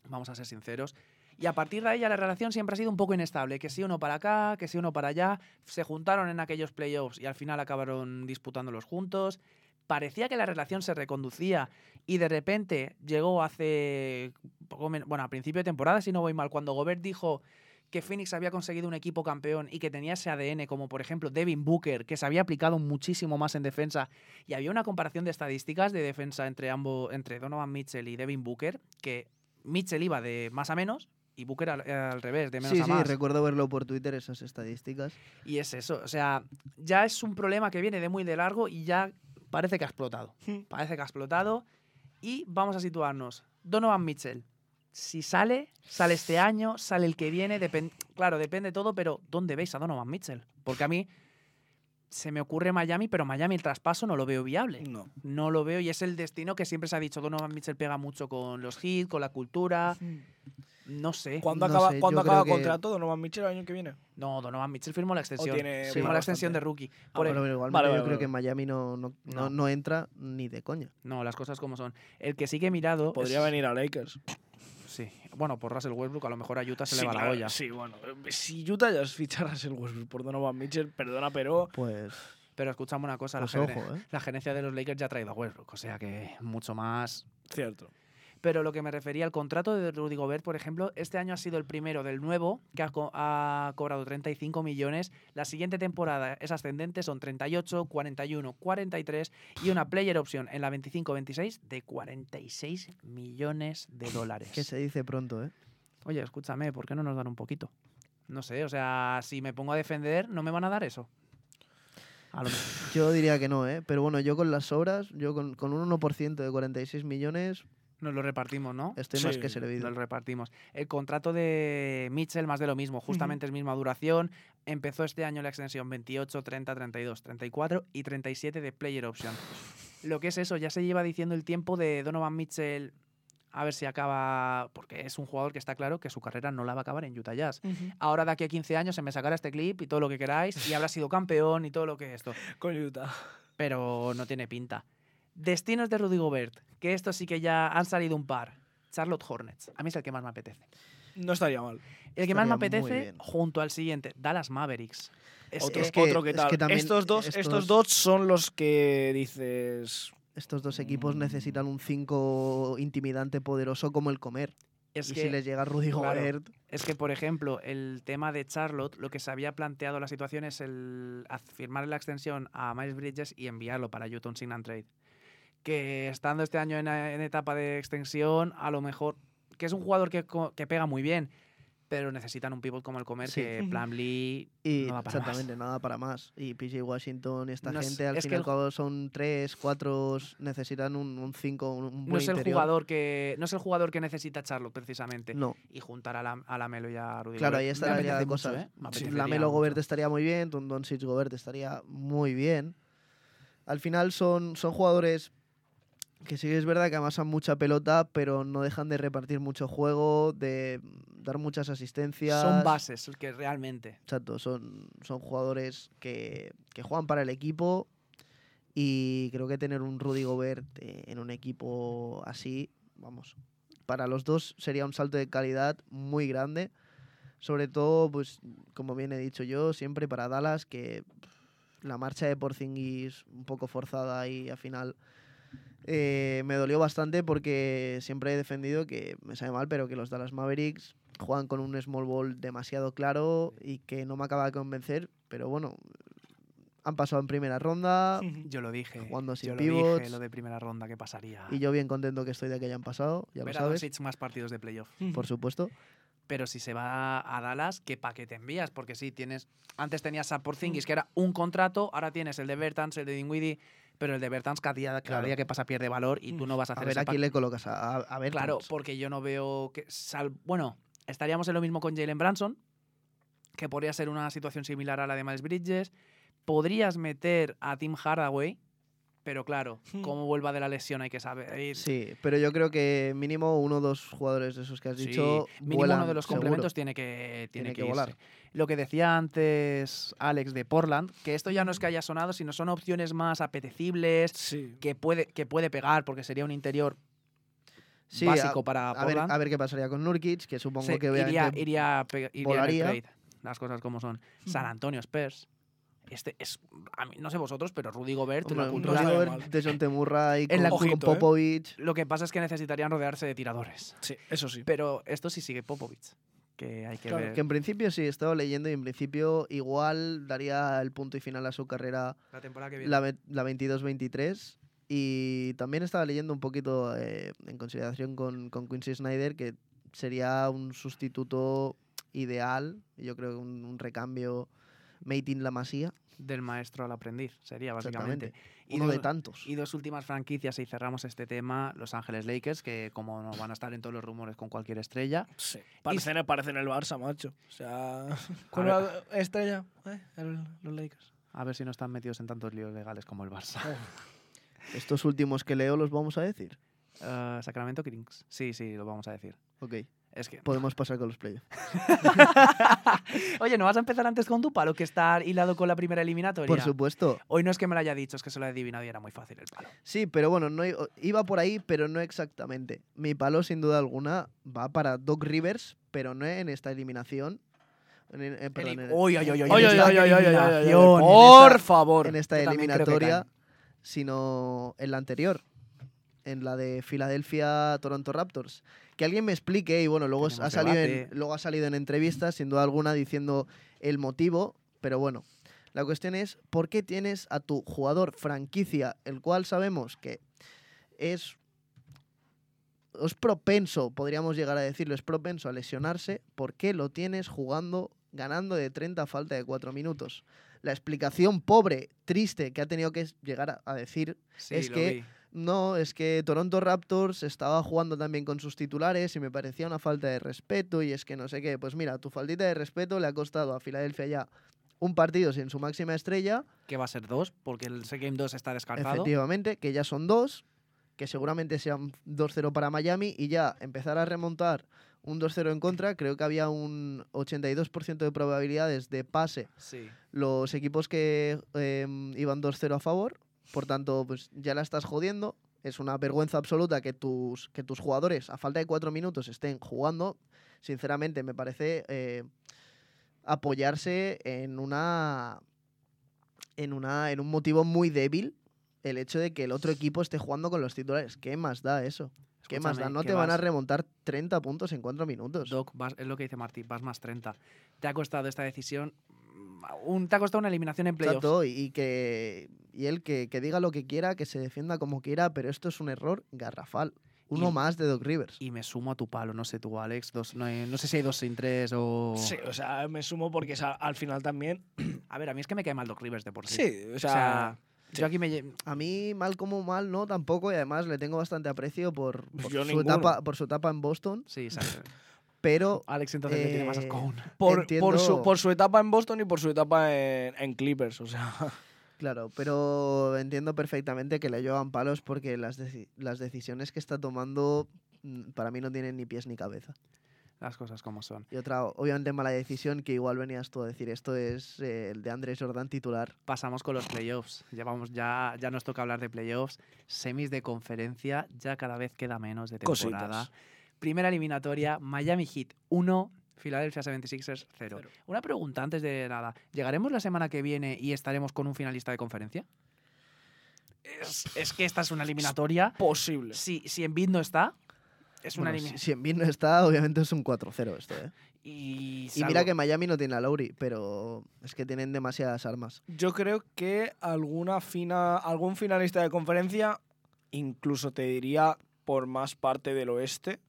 [SPEAKER 1] Vamos a ser sinceros. Y a partir de ya la relación siempre ha sido un poco inestable. Que si uno para acá, que si uno para allá. Se juntaron en aquellos playoffs y al final acabaron disputándolos juntos. Parecía que la relación se reconducía y de repente llegó hace poco bueno, a principio de temporada, si no voy mal, cuando Gobert dijo que Phoenix había conseguido un equipo campeón y que tenía ese ADN, como por ejemplo Devin Booker, que se había aplicado muchísimo más en defensa, y había una comparación de estadísticas de defensa entre ambos, entre Donovan Mitchell y Devin Booker, que Mitchell iba de más a menos y Booker al, al revés, de menos
[SPEAKER 3] Sí,
[SPEAKER 1] a
[SPEAKER 3] sí,
[SPEAKER 1] más.
[SPEAKER 3] recuerdo verlo por Twitter, esas estadísticas.
[SPEAKER 1] Y es eso, o sea, ya es un problema que viene de muy de largo y ya parece que ha explotado.
[SPEAKER 2] Hmm.
[SPEAKER 1] Parece que ha explotado. Y vamos a situarnos. Donovan Mitchell. Si sale, sale este año, sale el que viene, claro, depende todo, pero ¿dónde veis a Donovan Mitchell? Porque a mí se me ocurre Miami, pero Miami el traspaso no lo veo viable.
[SPEAKER 2] No.
[SPEAKER 1] No lo veo y es el destino que siempre se ha dicho. Donovan Mitchell pega mucho con los hits, con la cultura. No sé.
[SPEAKER 2] ¿Cuándo
[SPEAKER 3] No
[SPEAKER 2] acaba,
[SPEAKER 3] sé,
[SPEAKER 2] ¿cuándo
[SPEAKER 3] yo
[SPEAKER 2] acaba
[SPEAKER 3] que-
[SPEAKER 2] contrato Donovan Mitchell el año que viene?
[SPEAKER 1] No, Donovan Mitchell firmó la extensión.
[SPEAKER 2] tiene-
[SPEAKER 1] firmó la extensión de rookie.
[SPEAKER 3] Ah,
[SPEAKER 1] Por el-
[SPEAKER 3] pero igualmente
[SPEAKER 2] Vale,
[SPEAKER 3] yo
[SPEAKER 2] vale,
[SPEAKER 3] creo que Miami no, no, no- entra ni de coña.
[SPEAKER 1] No, las cosas como son. El que sí que he mirado.
[SPEAKER 2] Podría
[SPEAKER 1] es-
[SPEAKER 2] venir a Lakers.
[SPEAKER 1] Sí. Bueno, por Russell Westbrook, a lo mejor a Utah se
[SPEAKER 2] Sí,
[SPEAKER 1] le va
[SPEAKER 2] claro,
[SPEAKER 1] la olla.
[SPEAKER 2] Sí, bueno. Si Utah ya es fichar a Russell Westbrook por Donovan Mitchell, perdona, pero...
[SPEAKER 3] Pues,
[SPEAKER 1] Pero escuchame una cosa,
[SPEAKER 3] pues
[SPEAKER 1] la,
[SPEAKER 3] ojo, ¿eh?
[SPEAKER 1] la gerencia de los Lakers ya ha traído a Westbrook, o sea que mucho más.
[SPEAKER 2] Cierto.
[SPEAKER 1] Pero lo que me refería al contrato de Rudy Gobert, por ejemplo, este año ha sido el primero del nuevo que ha, co- ha cobrado 35 millones. La siguiente temporada es ascendente, son 38, 41, 43 y una player option en la 25-26 de 46 millones de dólares.
[SPEAKER 3] Que se dice pronto, ¿eh?
[SPEAKER 1] Oye, escúchame, ¿por qué no nos dan un poquito? No sé, o sea, si me pongo a defender, ¿no me van a dar eso?
[SPEAKER 3] Yo diría que no, ¿eh? Pero bueno, yo con las obras, yo con, con un 1% de 46 millones,
[SPEAKER 1] Nos lo repartimos, ¿no?
[SPEAKER 3] estoy más que servido.
[SPEAKER 1] Nos lo repartimos. El contrato de Mitchell, más de lo mismo, justamente es misma duración. Empezó este año la extensión 28, 30, 32, 34 y 37 de player option. Lo que es eso, ya se lleva diciendo el tiempo de Donovan Mitchell. A ver si acaba, porque es un jugador que está claro que su carrera no la va a acabar en Utah Jazz. Ahora de aquí a 15 años se me sacará este clip y todo lo que queráis y habrá sido campeón y todo lo que esto.
[SPEAKER 2] Con Utah.
[SPEAKER 1] Pero no tiene pinta. Destinos de Rudy Gobert, que esto sí que ya han salido un par. Charlotte Hornets. A mí es el que más me apetece.
[SPEAKER 2] No estaría mal.
[SPEAKER 1] El que más me apetece, junto al siguiente, Dallas Mavericks. Es
[SPEAKER 2] otro,
[SPEAKER 1] que,
[SPEAKER 3] es que-
[SPEAKER 2] otro que
[SPEAKER 3] es
[SPEAKER 2] tal.
[SPEAKER 3] que también
[SPEAKER 2] estos, dos, estos
[SPEAKER 3] estos-
[SPEAKER 2] dos son los que dices...
[SPEAKER 3] Estos dos equipos
[SPEAKER 2] Mm.
[SPEAKER 3] necesitan un 5 intimidante poderoso como el comer.
[SPEAKER 1] es
[SPEAKER 3] y
[SPEAKER 1] que-
[SPEAKER 3] si les llega Rudy
[SPEAKER 1] claro.
[SPEAKER 3] Gobert,
[SPEAKER 1] es que, por ejemplo, el tema de Charlotte, lo que se había planteado la situación es el firmar la extensión a Miles Bridges y enviarlo para Utah un sign and trade. Que estando este año en, en etapa de extensión, a lo mejor, que es un jugador que, que pega muy bien, pero necesitan un pivot como el Comer
[SPEAKER 3] Sí.
[SPEAKER 1] que. Plumlee
[SPEAKER 3] Y
[SPEAKER 1] no para más.
[SPEAKER 3] exactamente, nada para más. Y PJ Washington y esta
[SPEAKER 1] No es-
[SPEAKER 3] gente, al
[SPEAKER 1] es
[SPEAKER 3] fin
[SPEAKER 1] que
[SPEAKER 3] y al
[SPEAKER 1] el-
[SPEAKER 3] son tres, cuatro, necesitan un 5, un, un
[SPEAKER 1] No
[SPEAKER 3] buen
[SPEAKER 1] es el jugador que no es el jugador que necesita Charlotte precisamente
[SPEAKER 3] No,
[SPEAKER 1] y juntar a la, a la Melo y a Rudy
[SPEAKER 3] claro,
[SPEAKER 1] Gobert.
[SPEAKER 3] ahí está la cosas.
[SPEAKER 1] ¿eh?
[SPEAKER 3] Sí, la Melo. Gobert estaría muy bien, Doncic Gobert estaría muy bien. Al final son, son jugadores que sí que es verdad que amasan mucha pelota, pero no dejan de repartir mucho juego, de dar muchas asistencias.
[SPEAKER 1] Son bases que realmente.
[SPEAKER 3] Exacto, son, son jugadores que, que juegan para el equipo y creo que tener un Rudy Gobert eh, en un equipo así, vamos, para los dos sería un salto de calidad muy grande. Sobre todo, pues, como bien he dicho yo, siempre para Dallas, que la marcha de Porzingis un poco forzada y al final eh, me dolió bastante porque siempre he defendido que me sabe mal, pero que los Dallas Mavericks juegan con un small ball demasiado claro y que no me acaba de convencer, pero bueno, han pasado en primera ronda
[SPEAKER 1] Yo lo dije.
[SPEAKER 3] Jugando sin
[SPEAKER 1] yo lo
[SPEAKER 3] pivots.
[SPEAKER 1] dije, lo de primera ronda que pasaría.
[SPEAKER 3] y yo bien contento que estoy de que hayan pasado, ya lo
[SPEAKER 1] Ver
[SPEAKER 3] sabes,
[SPEAKER 1] más partidos de playoff.
[SPEAKER 3] por supuesto.
[SPEAKER 1] Pero si se va a Dallas, ¿qué paquete envías? Porque sí, tienes. Antes tenías a Porzingis, que era un contrato, ahora tienes el de Bertans, el de Dinwiddie, pero el de Bertans cada día, cada
[SPEAKER 3] Claro.
[SPEAKER 1] día que pasa pierde valor y tú no vas a
[SPEAKER 3] A
[SPEAKER 1] hacer
[SPEAKER 3] ver
[SPEAKER 1] ese
[SPEAKER 3] a quién le colocas, a, a, a ver.
[SPEAKER 1] Claro, porque yo no veo que. Sal... Bueno, estaríamos en lo mismo con Jalen Branson, que podría ser una situación similar a la de Miles Bridges. Podrías meter a Tim Hardaway, pero claro, cómo vuelva de la lesión hay que saber.
[SPEAKER 3] Sí, pero yo creo que mínimo uno o dos jugadores de esos que has
[SPEAKER 1] Sí,
[SPEAKER 3] dicho
[SPEAKER 1] mínimo
[SPEAKER 3] vuelan
[SPEAKER 1] uno de los
[SPEAKER 3] seguro.
[SPEAKER 1] complementos tiene que, tiene
[SPEAKER 3] Tiene
[SPEAKER 1] que,
[SPEAKER 3] que volar.
[SPEAKER 1] irse. Lo que decía antes Alex de Portland, que esto ya no es que haya sonado, sino son opciones más apetecibles,
[SPEAKER 2] Sí.
[SPEAKER 1] que puede, que puede pegar, porque sería un interior
[SPEAKER 3] Sí,
[SPEAKER 1] básico
[SPEAKER 3] a,
[SPEAKER 1] para
[SPEAKER 3] a ver, a ver qué pasaría con Nurkic, que supongo que
[SPEAKER 1] iría, iría, a pe- iría en el
[SPEAKER 3] volaría.
[SPEAKER 1] trade, las cosas como son. San Antonio Spurs. Este es, a mí, no sé vosotros, pero Rudy Gobert,
[SPEAKER 3] Hombre,
[SPEAKER 1] la cultura-
[SPEAKER 2] Rudy
[SPEAKER 3] Gobert de John Temurray
[SPEAKER 1] En
[SPEAKER 3] con,
[SPEAKER 1] la-
[SPEAKER 3] con
[SPEAKER 2] Ojito, ¿eh?
[SPEAKER 3] Popovich.
[SPEAKER 1] Lo que pasa es que necesitarían rodearse de tiradores.
[SPEAKER 2] Sí, eso sí.
[SPEAKER 1] Pero esto sí sigue Popovich, que hay que
[SPEAKER 2] Claro,
[SPEAKER 1] ver.
[SPEAKER 3] Que en principio sí, he estado leyendo y en principio igual daría el punto y final a su carrera
[SPEAKER 1] la temporada que viene.
[SPEAKER 3] la, la 22-23. Y también estaba leyendo un poquito eh, en consideración con, con Quincy Snyder que sería un sustituto ideal. Yo creo que un, un recambio made in la masía.
[SPEAKER 1] del maestro al aprendiz, sería básicamente. Y
[SPEAKER 3] Uno de tantos.
[SPEAKER 1] Y dos últimas franquicias y cerramos este tema, Los Ángeles Lakers, que como no van a estar en todos los rumores con cualquier estrella,
[SPEAKER 2] Sí. Parecen, parecen el Barça, macho. O sea, con la estrella, eh, el- los Lakers.
[SPEAKER 1] a ver si no están metidos en tantos líos legales como el Barça.
[SPEAKER 3] Estos últimos que leo los vamos a decir.
[SPEAKER 1] Eh, Sacramento Kings, sí, sí, lo vamos a decir.
[SPEAKER 3] Ok,
[SPEAKER 1] Es que...
[SPEAKER 3] podemos pasar con los playoffs.
[SPEAKER 1] Oye, ¿no vas a empezar antes con tu palo que estar hilado con la primera eliminatoria?
[SPEAKER 3] Por supuesto.
[SPEAKER 1] Hoy no es que me lo haya dicho, es que se lo he adivinado y era muy fácil el palo.
[SPEAKER 3] Sí, pero bueno, no iba por ahí, pero no exactamente. Mi palo, sin duda alguna, va para Doc Rivers, pero no en esta eliminación.
[SPEAKER 2] Por favor.
[SPEAKER 3] en esta eliminatoria, sino en la anterior, en la de Filadelfia-Toronto Raptors. Que alguien me explique, y bueno, luego, ha salido en, luego ha salido en entrevistas, sin duda alguna, diciendo el motivo, pero bueno. La cuestión es, ¿por qué tienes a tu jugador franquicia, el cual sabemos que es, es propenso, podríamos llegar a decirlo, es propenso a lesionarse, ¿por qué lo tienes jugando, ganando de 30 a falta de 4 minutos? La explicación pobre, triste, que ha tenido que llegar a, a decir,
[SPEAKER 1] Sí,
[SPEAKER 3] Es que-
[SPEAKER 1] vi.
[SPEAKER 3] No, es que Toronto Raptors estaba jugando también con sus titulares y me parecía una falta de respeto y es que no sé qué. Pues mira, tu faltita de respeto le ha costado a Filadelfia ya un partido sin su máxima estrella,
[SPEAKER 1] Que va a ser dos, porque el Game 2 está descartado.
[SPEAKER 3] efectivamente, que ya son dos, que seguramente sean 2-0 para Miami y ya empezar a remontar un 2-0 en contra, creo que había un 82% de probabilidades de pase
[SPEAKER 1] Sí.
[SPEAKER 3] los equipos que eh, iban 2-0 a favor. Por tanto, pues ya la estás jodiendo. Es una vergüenza absoluta que tus, que tus jugadores, a falta de cuatro minutos, estén jugando. Sinceramente, me parece eh, apoyarse en una, en una. en un motivo muy débil. El hecho de que el otro equipo esté jugando con los titulares. ¿Qué más da eso? ¿Qué más da? No te van a remontar 30 puntos en cuatro minutos.
[SPEAKER 1] Doc, vas- es lo que dice Martí, vas más 30. Te ha costado esta decisión, mm, un, te ha costado una eliminación en playoffs.
[SPEAKER 3] Exacto, y que y él que, que diga lo que quiera, que se defienda como quiera, pero esto es un error garrafal. Uno
[SPEAKER 1] Y-
[SPEAKER 3] más de Doc Rivers.
[SPEAKER 1] Y me sumo a tu palo, no sé tú, Alex. Dos, no, hay- no sé si hay dos sin tres o.
[SPEAKER 2] Sí, o sea, me sumo porque o sea, al final también.
[SPEAKER 1] A ver, a mí es que me cae mal Doc Rivers de por sí.
[SPEAKER 2] Sí, o
[SPEAKER 1] O
[SPEAKER 2] sea.
[SPEAKER 1] sea, yo aquí me.
[SPEAKER 3] A mí, mal como mal, no, tampoco. Y además le tengo bastante aprecio por,
[SPEAKER 2] Pues
[SPEAKER 3] por
[SPEAKER 2] yo
[SPEAKER 3] su,
[SPEAKER 2] ninguno.
[SPEAKER 3] etapa, por su etapa en Boston.
[SPEAKER 1] Sí, sabe.
[SPEAKER 3] Pero
[SPEAKER 1] Alex entonces le tiene más asco
[SPEAKER 3] Eh,
[SPEAKER 1] aún.
[SPEAKER 2] por, por, su,
[SPEAKER 3] entiendo-
[SPEAKER 2] por su etapa en Boston y por su etapa en, en Clippers, o sea.
[SPEAKER 3] Claro, pero entiendo perfectamente que le llevan palos porque las, deci- las decisiones que está tomando mm, para mí no tienen ni pies ni cabeza.
[SPEAKER 1] Las cosas como son.
[SPEAKER 3] Y otra, obviamente, mala decisión que igual venías tú a decir esto es eh, el de Andrés Jordan titular.
[SPEAKER 1] Pasamos con los playoffs. Ya, vamos, ya, ya nos toca hablar de playoffs. Semis de conferencia, ya cada vez queda menos de temporada.
[SPEAKER 2] Cositas.
[SPEAKER 1] Primera eliminatoria, Miami Heat 1, Philadelphia 76ers 0.
[SPEAKER 2] Cero.
[SPEAKER 1] Una pregunta antes de nada. ¿Llegaremos la semana que viene y estaremos con un finalista de conferencia? Es, es que esta es una eliminatoria.
[SPEAKER 2] Posible.
[SPEAKER 1] Si, si Embiid no está, es una
[SPEAKER 3] Bueno, si,
[SPEAKER 1] eliminatoria.
[SPEAKER 3] si Embiid no está, obviamente es un 4-0 esto, ¿eh?
[SPEAKER 1] Y,
[SPEAKER 3] Y mira que Miami no tiene a Lowry, pero es que tienen demasiadas armas.
[SPEAKER 2] Yo creo que alguna fina, algún finalista de conferencia, incluso te diría por más parte del oeste,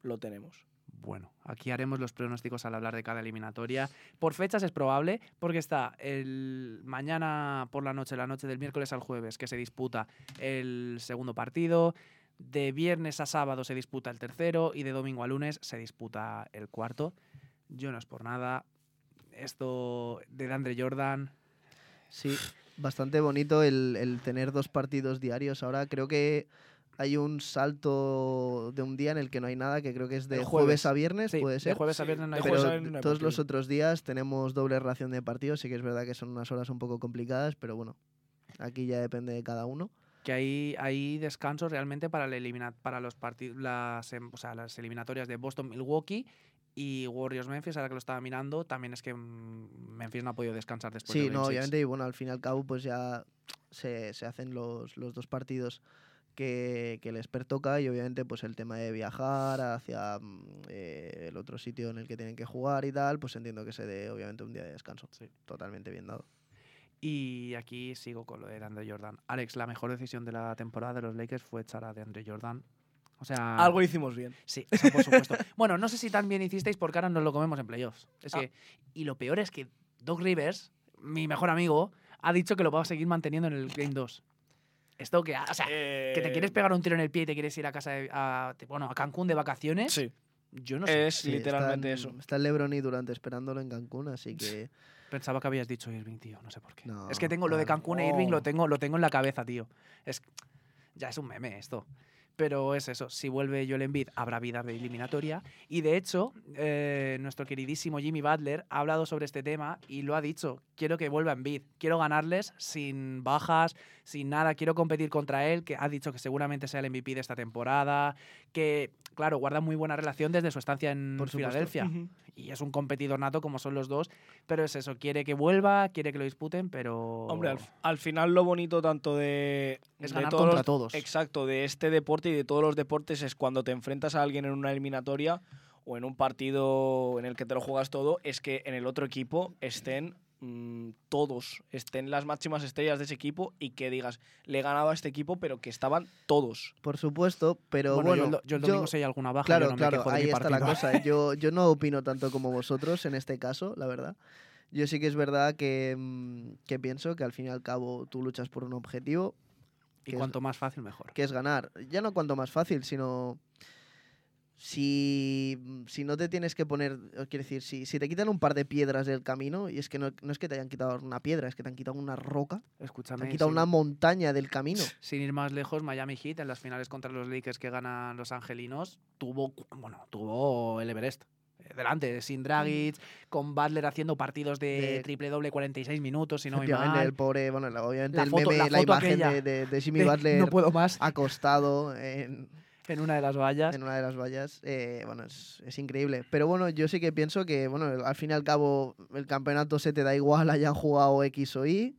[SPEAKER 2] lo tenemos.
[SPEAKER 1] Bueno, aquí haremos los pronósticos al hablar de cada eliminatoria. Por fechas es probable, porque está el mañana por la noche, la noche del miércoles al jueves, que se disputa el segundo partido. De viernes a sábado se disputa el tercero y de domingo a lunes se disputa el cuarto. Yo no es por nada. Esto de Andre Jordan.
[SPEAKER 3] Sí, bastante bonito el, el tener dos partidos diarios. Ahora creo que hay un salto de un día en el que no hay nada, que creo que es de jueves.
[SPEAKER 2] jueves.
[SPEAKER 3] a viernes,
[SPEAKER 1] Sí,
[SPEAKER 3] puede
[SPEAKER 1] de
[SPEAKER 3] ser.
[SPEAKER 1] jueves a
[SPEAKER 2] Sí,
[SPEAKER 1] viernes no hay
[SPEAKER 2] de
[SPEAKER 3] Pero
[SPEAKER 2] jueves a viernes no hay
[SPEAKER 3] todos los otros días tenemos doble ración de partidos. Sí que es verdad que son unas horas un poco complicadas, pero bueno, aquí ya depende de cada uno.
[SPEAKER 1] que hay, hay descansos realmente para, elimina- para los las, em- o sea, las eliminatorias de Boston, Milwaukee y Warriors Memphis, ahora que lo estaba mirando, también es que mm, Memphis no ha podido descansar después
[SPEAKER 3] Sí,
[SPEAKER 1] del
[SPEAKER 3] no,
[SPEAKER 1] Game Six.
[SPEAKER 3] obviamente, y bueno, al fin y al cabo, pues ya se, se hacen los, los dos partidos que, que les pertoca y obviamente pues el tema de viajar hacia mm, eh, el otro sitio en el que tienen que jugar y tal, pues entiendo que se dé obviamente un día de descanso.
[SPEAKER 1] Sí.
[SPEAKER 3] Totalmente bien dado.
[SPEAKER 1] Y aquí sigo con lo de Andre Jordan. Alex, la mejor decisión de la temporada de los Lakers fue echar a DeAndre Jordan. O sea,
[SPEAKER 2] Algo hicimos bien.
[SPEAKER 1] Sí, eso por supuesto. bueno, no sé si tan bien hicisteis porque ahora nos lo comemos en playoffs. Es
[SPEAKER 2] Ah.
[SPEAKER 1] que, y lo peor es que Doc Rivers, mi mejor amigo, ha dicho que lo va a seguir manteniendo en el Game 2. Esto que, o sea, que te
[SPEAKER 2] Eh,
[SPEAKER 1] quieres pegar un tiro en el pie y te quieres ir a casa de, a, bueno, a Cancún de vacaciones.
[SPEAKER 2] Sí,
[SPEAKER 1] Yo no sé.
[SPEAKER 2] es
[SPEAKER 3] Sí,
[SPEAKER 2] literalmente eso.
[SPEAKER 3] Está el LeBron y Durant esperándolo en Cancún, así que
[SPEAKER 1] Pensaba que habías dicho Irving, tío, no sé por qué.
[SPEAKER 3] No,
[SPEAKER 1] es que tengo lo de. Cancún e Irving lo
[SPEAKER 2] No.
[SPEAKER 1] tengo, lo tengo en la cabeza, tío. Es ya es un meme esto. Pero es eso, si vuelve Joel Embiid habrá vida de eliminatoria. Y de hecho, eh, nuestro queridísimo Jimmy Butler ha hablado sobre este tema y lo ha dicho. Quiero que vuelva Embiid. Quiero ganarles sin bajas, sin nada. Quiero competir contra él, que ha dicho que seguramente sea el MVP de esta temporada. Que, claro, guarda muy buena relación desde su estancia en
[SPEAKER 3] Por.
[SPEAKER 1] Filadelfia y es un competidor nato como son los dos, pero es eso, quiere que vuelva, quiere que lo disputen, pero
[SPEAKER 2] Hombre, al, al final lo bonito tanto de,
[SPEAKER 1] es
[SPEAKER 2] de
[SPEAKER 1] ganar
[SPEAKER 2] todos
[SPEAKER 1] contra
[SPEAKER 2] los-
[SPEAKER 1] todos.
[SPEAKER 2] Exacto, de este deporte y de todos los deportes es cuando te enfrentas a alguien en una eliminatoria o en un partido en el que te lo juegas todo, es que en el otro equipo estén mm, todos, estén las máximas estrellas de ese equipo y que digas, le he ganado a este equipo, pero que estaban todos.
[SPEAKER 3] por supuesto, pero
[SPEAKER 1] bueno,
[SPEAKER 3] bueno,
[SPEAKER 1] yo, el yo el domingo si hay alguna baja,
[SPEAKER 3] Claro,
[SPEAKER 1] yo no me
[SPEAKER 3] claro,
[SPEAKER 1] quejo de
[SPEAKER 3] ahí
[SPEAKER 1] mi
[SPEAKER 3] está la cosa. Yo, yo no opino tanto como vosotros en este caso, la verdad. Yo sí que es verdad que, mm, que pienso que al fin y al cabo tú luchas por un objetivo,
[SPEAKER 1] y
[SPEAKER 3] es-
[SPEAKER 1] cuanto más fácil, mejor.
[SPEAKER 3] que es ganar. Ya no cuanto más fácil, sino si, si no te tienes que poner, eh, quiero decir, si, si te quitan un par de piedras del camino, y es que no, no es que te hayan quitado una piedra, es que te han quitado una roca, te
[SPEAKER 1] Escúchame,
[SPEAKER 3] han quitado
[SPEAKER 1] sin,
[SPEAKER 3] una montaña del camino.
[SPEAKER 1] sin ir más lejos, Miami Heat en las finales contra los Lakers que ganan los angelinos, tuvo, bueno, tuvo el Everest. eh, Delante, sin Dragic, con Butler haciendo partidos de,
[SPEAKER 3] De-
[SPEAKER 1] triple doble 46 minutos, si no
[SPEAKER 3] Efectivamente,
[SPEAKER 1] mal.
[SPEAKER 3] el pobre, bueno, obviamente
[SPEAKER 1] La
[SPEAKER 3] el
[SPEAKER 1] foto-
[SPEAKER 3] meme,
[SPEAKER 1] la
[SPEAKER 3] imagen de, de- de Jimmy Butler
[SPEAKER 1] no puedo más
[SPEAKER 3] acostado en,
[SPEAKER 1] en una de las vallas.
[SPEAKER 3] en una de las vallas, eh, bueno, es, es increíble. Pero bueno, yo sí que pienso que, bueno, al fin y al cabo, el campeonato se te da igual, hayan jugado X o Y,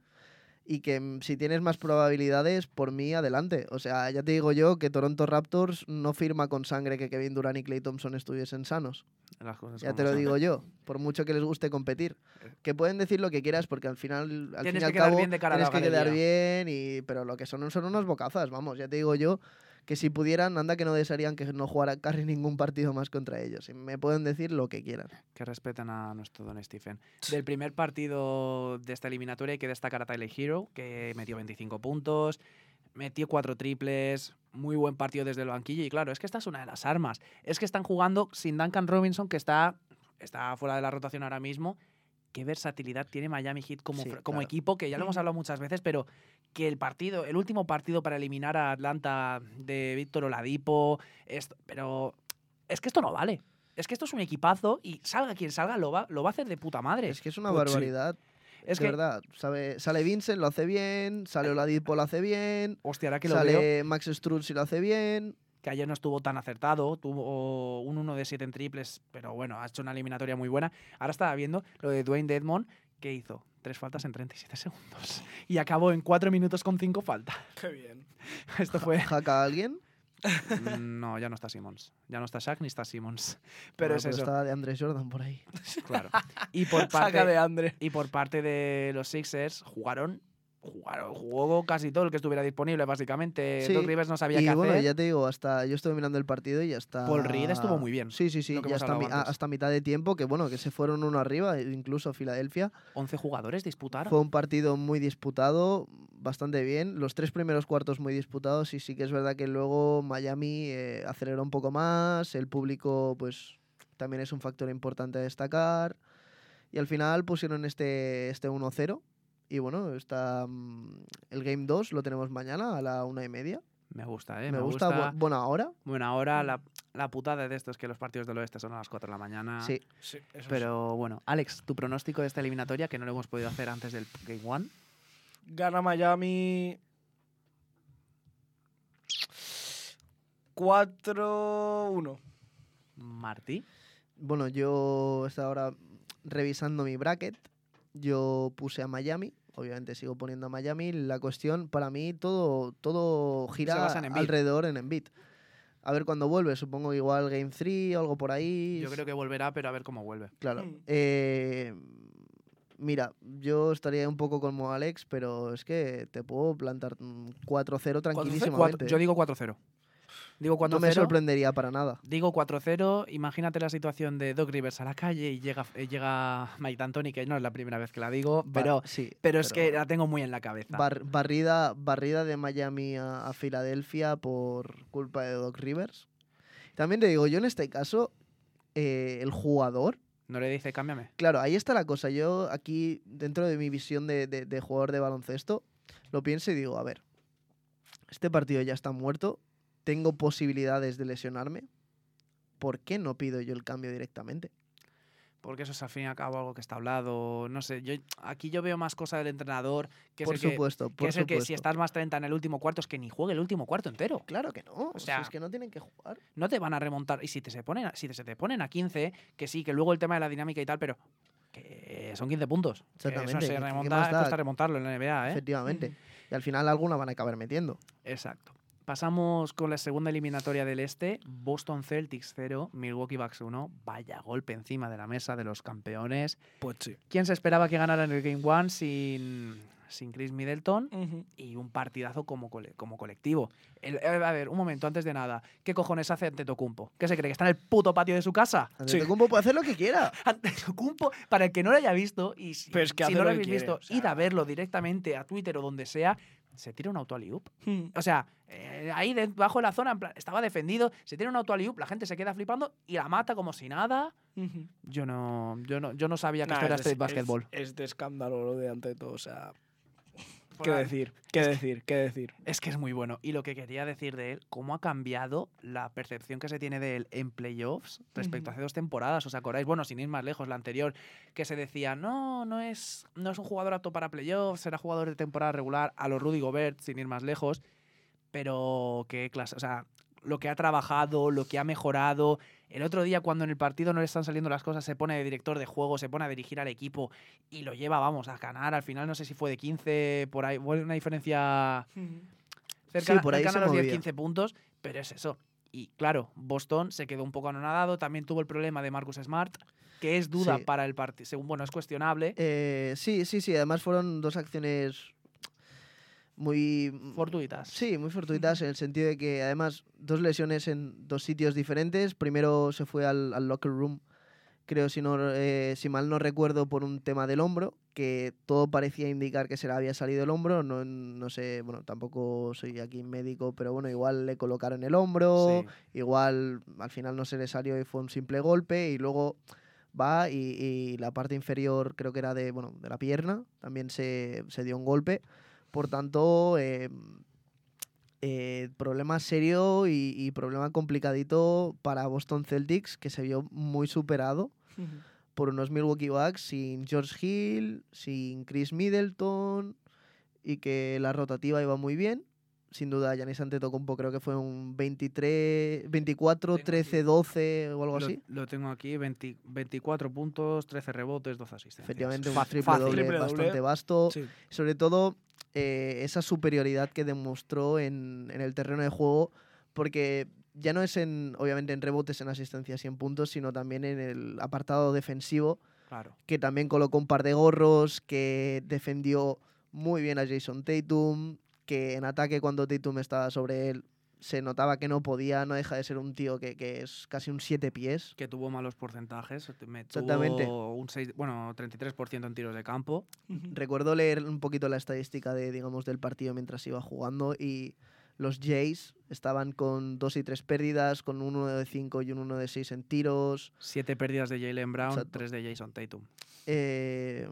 [SPEAKER 3] y que mm, si tienes más probabilidades, por mí, adelante. O sea, ya te digo yo que Toronto Raptors no firma con sangre que Kevin Durant y Clay Thompson estuviesen sanos.
[SPEAKER 1] Las cosas
[SPEAKER 3] Ya te lo
[SPEAKER 1] son.
[SPEAKER 3] digo yo, por mucho que les guste competir.
[SPEAKER 1] Eh.
[SPEAKER 3] Que pueden decir lo que quieras, porque al final, al fin
[SPEAKER 1] Tienes
[SPEAKER 3] y al
[SPEAKER 1] que quedar
[SPEAKER 3] cabo,
[SPEAKER 1] bien de cara a la
[SPEAKER 3] tienes que quedar
[SPEAKER 1] galería.
[SPEAKER 3] bien, y, pero lo que son son unos bocazas, vamos, ya te digo yo que si pudieran, anda que no desearían que no jugara Curry ningún partido más contra ellos. Y me pueden decir lo que quieran.
[SPEAKER 1] Que respeten a nuestro Don Stephen. Del primer partido de esta eliminatoria hay que destacar a Tyler Hero, que metió 25 puntos, metió cuatro triples, muy buen partido desde el banquillo. Y claro, es que esta es una de las armas. Es que están jugando sin Duncan Robinson, que está, está fuera de la rotación ahora mismo. Qué versatilidad tiene Miami Heat como,
[SPEAKER 3] Sí,
[SPEAKER 1] como
[SPEAKER 3] claro.
[SPEAKER 1] equipo, que ya lo hemos hablado muchas veces, pero que el partido, el último partido para eliminar a Atlanta de Víctor Oladipo, esto, pero es que esto no vale. Es que esto es un equipazo y salga quien salga, lo va, lo va a hacer de puta madre.
[SPEAKER 3] Es que es una barbaridad.
[SPEAKER 1] Es
[SPEAKER 3] de
[SPEAKER 1] que,
[SPEAKER 3] verdad. Sabe, sale Vincent, lo hace bien. Sale Oladipo, lo hace bien.
[SPEAKER 1] hostia, ahora que lo veo,
[SPEAKER 3] Sale Max Struz y lo hace bien.
[SPEAKER 1] que ayer no estuvo tan acertado, tuvo un 1 de 7 en triples, pero bueno, ha hecho una eliminatoria muy buena. Ahora estaba viendo lo de Dwayne Dedmon, que hizo tres faltas en 37 segundos y acabó en 4 minutos con 5 faltas.
[SPEAKER 2] Qué bien.
[SPEAKER 1] Esto fue...
[SPEAKER 3] ¿Jaca a alguien?
[SPEAKER 1] Mm, No, ya no está Simmons. Ya no está Shaq ni está Simmons. Pero
[SPEAKER 3] Bueno,
[SPEAKER 1] es
[SPEAKER 3] pues
[SPEAKER 1] eso,
[SPEAKER 3] está de Andrés Jordan por ahí.
[SPEAKER 1] claro. Y por
[SPEAKER 2] Saca de
[SPEAKER 1] parte,
[SPEAKER 2] Andre.
[SPEAKER 1] y por parte de los Sixers, jugaron... Jugaron, jugó casi todo el que estuviera disponible, básicamente.
[SPEAKER 3] Sí,
[SPEAKER 1] Doc Rivers no sabía
[SPEAKER 3] Y
[SPEAKER 1] qué
[SPEAKER 3] bueno,
[SPEAKER 1] hacer.
[SPEAKER 3] ya te digo, hasta yo estuve mirando el partido y hasta.
[SPEAKER 1] Paul Reed estuvo muy bien,
[SPEAKER 3] Sí, sí, sí. ya hasta, mi-
[SPEAKER 1] hablado
[SPEAKER 3] a-
[SPEAKER 1] antes.
[SPEAKER 3] hasta mitad de tiempo, que bueno, que se fueron uno arriba, incluso Filadelfia.
[SPEAKER 1] 11 jugadores disputaron.
[SPEAKER 3] Fue un partido muy disputado, bastante bien. Los tres primeros cuartos muy disputados y sí que es verdad que luego Miami eh, aceleró un poco más. El público, pues, también es un factor importante a destacar. Y al final pusieron este, este 1-0. Y bueno, está mm, el Game 2 lo tenemos mañana a la una y media.
[SPEAKER 1] Me gusta, ¿eh?
[SPEAKER 3] Me, gusta, bu- buena hora.
[SPEAKER 1] Bueno, ahora la, la putada de esto es que los partidos del oeste son a las 4 de la mañana.
[SPEAKER 3] Sí.
[SPEAKER 2] Sí, eso
[SPEAKER 1] Pero bueno, Alex, tu pronóstico de esta eliminatoria, que no lo hemos podido hacer antes del Game One.
[SPEAKER 2] sí. Gana Miami. 4-1.
[SPEAKER 1] Martí.
[SPEAKER 3] Bueno, yo estaba ahora revisando mi bracket. Yo puse a Miami. Obviamente sigo poniendo a Miami. La cuestión, para mí, todo, todo gira
[SPEAKER 1] basa en Embiid.
[SPEAKER 3] alrededor en Embiid. A ver cuándo vuelve. Supongo igual Game 3 o algo por ahí.
[SPEAKER 1] Yo creo que volverá, pero a ver cómo vuelve.
[SPEAKER 3] Claro.
[SPEAKER 2] Mm.
[SPEAKER 3] Eh, mira, yo estaría un poco como Alex, pero es que te puedo plantar mm, 4-0 tranquilísimamente.
[SPEAKER 1] Cuatro- yo digo 4-0. Digo 4-0.
[SPEAKER 3] no me sorprendería para nada.
[SPEAKER 1] Digo 4-0. Imagínate la situación de Doc Rivers a la calle y llega, eh, llega Mike D'Antoni, que no es la primera vez que la digo, pero,
[SPEAKER 3] sí,
[SPEAKER 1] pero es que la tengo muy en la cabeza.
[SPEAKER 3] Bar- barrida, barrida de Miami a, a Filadelfia por culpa de Doc Rivers. También te digo, yo en este caso, eh, el jugador,
[SPEAKER 1] No le dice, cámbiame.
[SPEAKER 3] claro, ahí está la cosa. Yo aquí, dentro de mi visión de, de- de jugador de baloncesto, lo pienso y digo, a ver, este partido ya está muerto, tengo posibilidades de lesionarme, ¿por qué no pido yo el cambio directamente?
[SPEAKER 1] Porque eso es al fin y al cabo algo que está hablado. No sé, yo aquí yo veo más cosa del entrenador, que
[SPEAKER 3] por
[SPEAKER 1] es el
[SPEAKER 3] supuesto,
[SPEAKER 1] que
[SPEAKER 3] por
[SPEAKER 1] es el que si
[SPEAKER 3] supuesto.
[SPEAKER 1] estás más 30 en el último cuarto, es que ni juegue el último cuarto entero.
[SPEAKER 3] Claro que no, o sea,
[SPEAKER 1] sea,
[SPEAKER 3] es que no tienen que jugar.
[SPEAKER 1] No te van a remontar. Y si te se ponen, a- si te, se te ponen a 15, que sí, que luego el tema de la dinámica y tal, pero que son 15 puntos. Que Eso
[SPEAKER 3] Exactamente,
[SPEAKER 1] se
[SPEAKER 3] ¿qué
[SPEAKER 1] remonta, cuesta remontarlo en la NBA, ¿eh?
[SPEAKER 3] Efectivamente. Y al final alguna van a acabar metiendo.
[SPEAKER 1] Exacto. Pasamos con la segunda eliminatoria del este. Boston Celtics 0, Milwaukee Bucks 1. Vaya golpe encima de la mesa de los campeones.
[SPEAKER 2] Pues sí.
[SPEAKER 1] ¿Quién se esperaba que ganara en el Game 1 sin, sin Chris Middleton? Y un partidazo como, cole- como colectivo. El- eh, a ver, un momento, antes de nada. ¿Qué cojones hace Antetokounmpo? ¿Qué se cree? ¿Que está en el puto patio de su casa?
[SPEAKER 3] Antetokounmpo puede hacer lo que quiera.
[SPEAKER 1] Antetokounmpo, para el que no lo haya visto, y si,
[SPEAKER 2] Pero es que
[SPEAKER 1] si
[SPEAKER 2] hace
[SPEAKER 1] no
[SPEAKER 2] lo
[SPEAKER 1] habéis
[SPEAKER 2] quiere,
[SPEAKER 1] visto,
[SPEAKER 2] o sea.
[SPEAKER 1] id a verlo directamente a Twitter o donde sea, se tira un auto alley-oop.
[SPEAKER 2] Mm.
[SPEAKER 1] O sea, eh, ahí debajo de la zona en plan, estaba defendido, se tira un auto alley-oop, la gente se queda flipando y la mata como si nada. Yo no, yo no, yo no sabía que
[SPEAKER 2] Nah,
[SPEAKER 1] esto era
[SPEAKER 2] es
[SPEAKER 1] street basketball.
[SPEAKER 2] Es, es de escándalo lo de ante todo, o sea. ¿Qué decir? ¿Qué decir? ¿Qué decir?
[SPEAKER 1] Es que es muy bueno. Y lo que quería decir de él, cómo ha cambiado la percepción que se tiene de él en playoffs respecto a hace dos temporadas. ¿Os acordáis? Bueno, sin ir más lejos, la anterior, que se decía, no, no es, no es un jugador apto para playoffs, será jugador de temporada regular a los Rudy Gobert, sin ir más lejos. Pero qué clase, o sea, lo que ha trabajado, lo que ha mejorado. El otro día, cuando en el partido no le están saliendo las cosas, se pone de director de juego, se pone a dirigir al equipo y lo lleva, vamos, a ganar. Al final, no sé si fue de 15, por ahí, bueno, una diferencia cerca,
[SPEAKER 3] Sí, por ahí
[SPEAKER 1] cercana a los
[SPEAKER 3] movía.
[SPEAKER 1] 10-15 puntos, pero es eso. Y claro, Boston se quedó un poco anonadado, también tuvo el problema de Marcus Smart, que es duda
[SPEAKER 3] Sí.
[SPEAKER 1] para el partido, según, bueno, es cuestionable.
[SPEAKER 3] Eh, sí, sí, sí. Además fueron dos acciones muy...
[SPEAKER 1] Fortuitas.
[SPEAKER 3] Sí, muy fortuitas en el sentido de que además dos lesiones en dos sitios diferentes. Primero se fue al, al locker room, creo si, no, eh, si mal no recuerdo, por un tema del hombro, que todo parecía indicar que se le había salido el hombro. No, no sé, bueno, tampoco soy aquí médico, pero bueno, igual le colocaron el hombro,
[SPEAKER 1] Sí.
[SPEAKER 3] igual al final no se le salió y fue un simple golpe y luego va y, y la parte inferior creo que era de, bueno, de la pierna, también se, se dio un golpe. Por tanto, eh, eh, problema serio y, y problema complicadito para Boston Celtics, que se vio muy superado por unos Milwaukee Bucks sin George Hill, sin Chris Middleton y que la rotativa iba muy bien. Sin duda, Giannis Antetokounmpo creo que fue un 23, 24,
[SPEAKER 1] Tengo
[SPEAKER 3] 13,
[SPEAKER 1] aquí.
[SPEAKER 3] 12 o algo
[SPEAKER 1] Lo,
[SPEAKER 3] así.
[SPEAKER 1] lo tengo aquí, 20 24 puntos, 13 rebotes, 12 asistencias.
[SPEAKER 3] Efectivamente, un triple
[SPEAKER 1] fácil.
[SPEAKER 3] doble
[SPEAKER 2] Triple doble.
[SPEAKER 3] bastante vasto.
[SPEAKER 2] Sí.
[SPEAKER 3] Sobre todo, eh, esa superioridad que demostró en, en el terreno de juego, porque ya no es en, obviamente, en rebotes, en asistencias y en puntos, sino también en el apartado defensivo,
[SPEAKER 1] Claro.
[SPEAKER 3] que también colocó un par de gorros, que defendió muy bien a Jason Tatum, que en ataque cuando Tatum estaba sobre él se notaba que no podía, no deja de ser un tío que, que es casi un siete pies.
[SPEAKER 1] Que tuvo malos porcentajes. Me
[SPEAKER 3] Exactamente.
[SPEAKER 1] tuvo un 6, bueno, 33% en tiros de campo.
[SPEAKER 3] Recuerdo leer un poquito la estadística de, digamos, del partido mientras iba jugando y los Jays estaban con dos y tres pérdidas, con un 1 de 5 y un 1 de 6 en tiros.
[SPEAKER 1] 7 pérdidas de Jalen Brown,
[SPEAKER 3] Exacto.
[SPEAKER 1] 3 de Jason Tatum.
[SPEAKER 3] Eh,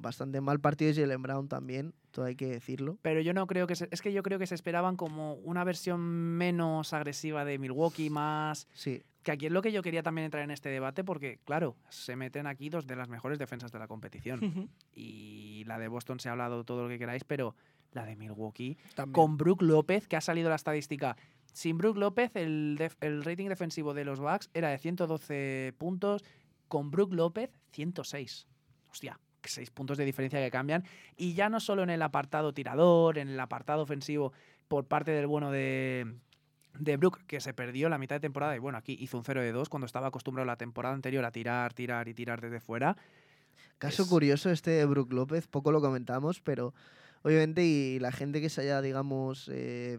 [SPEAKER 3] bastante mal partido de Jalen Brown también, todo hay que decirlo.
[SPEAKER 1] Pero yo no creo que se, es que yo creo que se esperaban como una versión menos agresiva de Milwaukee, más
[SPEAKER 3] Sí,
[SPEAKER 1] que aquí es lo que yo quería también entrar en este debate porque claro, se meten aquí dos de las mejores defensas de la competición y la de Boston se ha hablado todo lo que queráis, pero la de Milwaukee
[SPEAKER 2] También.
[SPEAKER 1] con Brook López, que ha salido la estadística. Sin Brook López, el, def- el rating defensivo de los Bucks era de 112 puntos. Con Brook López, 106. Hostia, 6 puntos de diferencia que cambian. Y ya no solo en el apartado tirador, en el apartado ofensivo, por parte del bueno de, de Brook, que se perdió la mitad de temporada. Y bueno, aquí hizo un 0 de 2 cuando estaba acostumbrado la temporada anterior a tirar, tirar y tirar desde fuera.
[SPEAKER 3] caso
[SPEAKER 1] Es-
[SPEAKER 3] curioso este de Brook López, poco lo comentamos, pero obviamente y la gente que se haya, digamos, eh,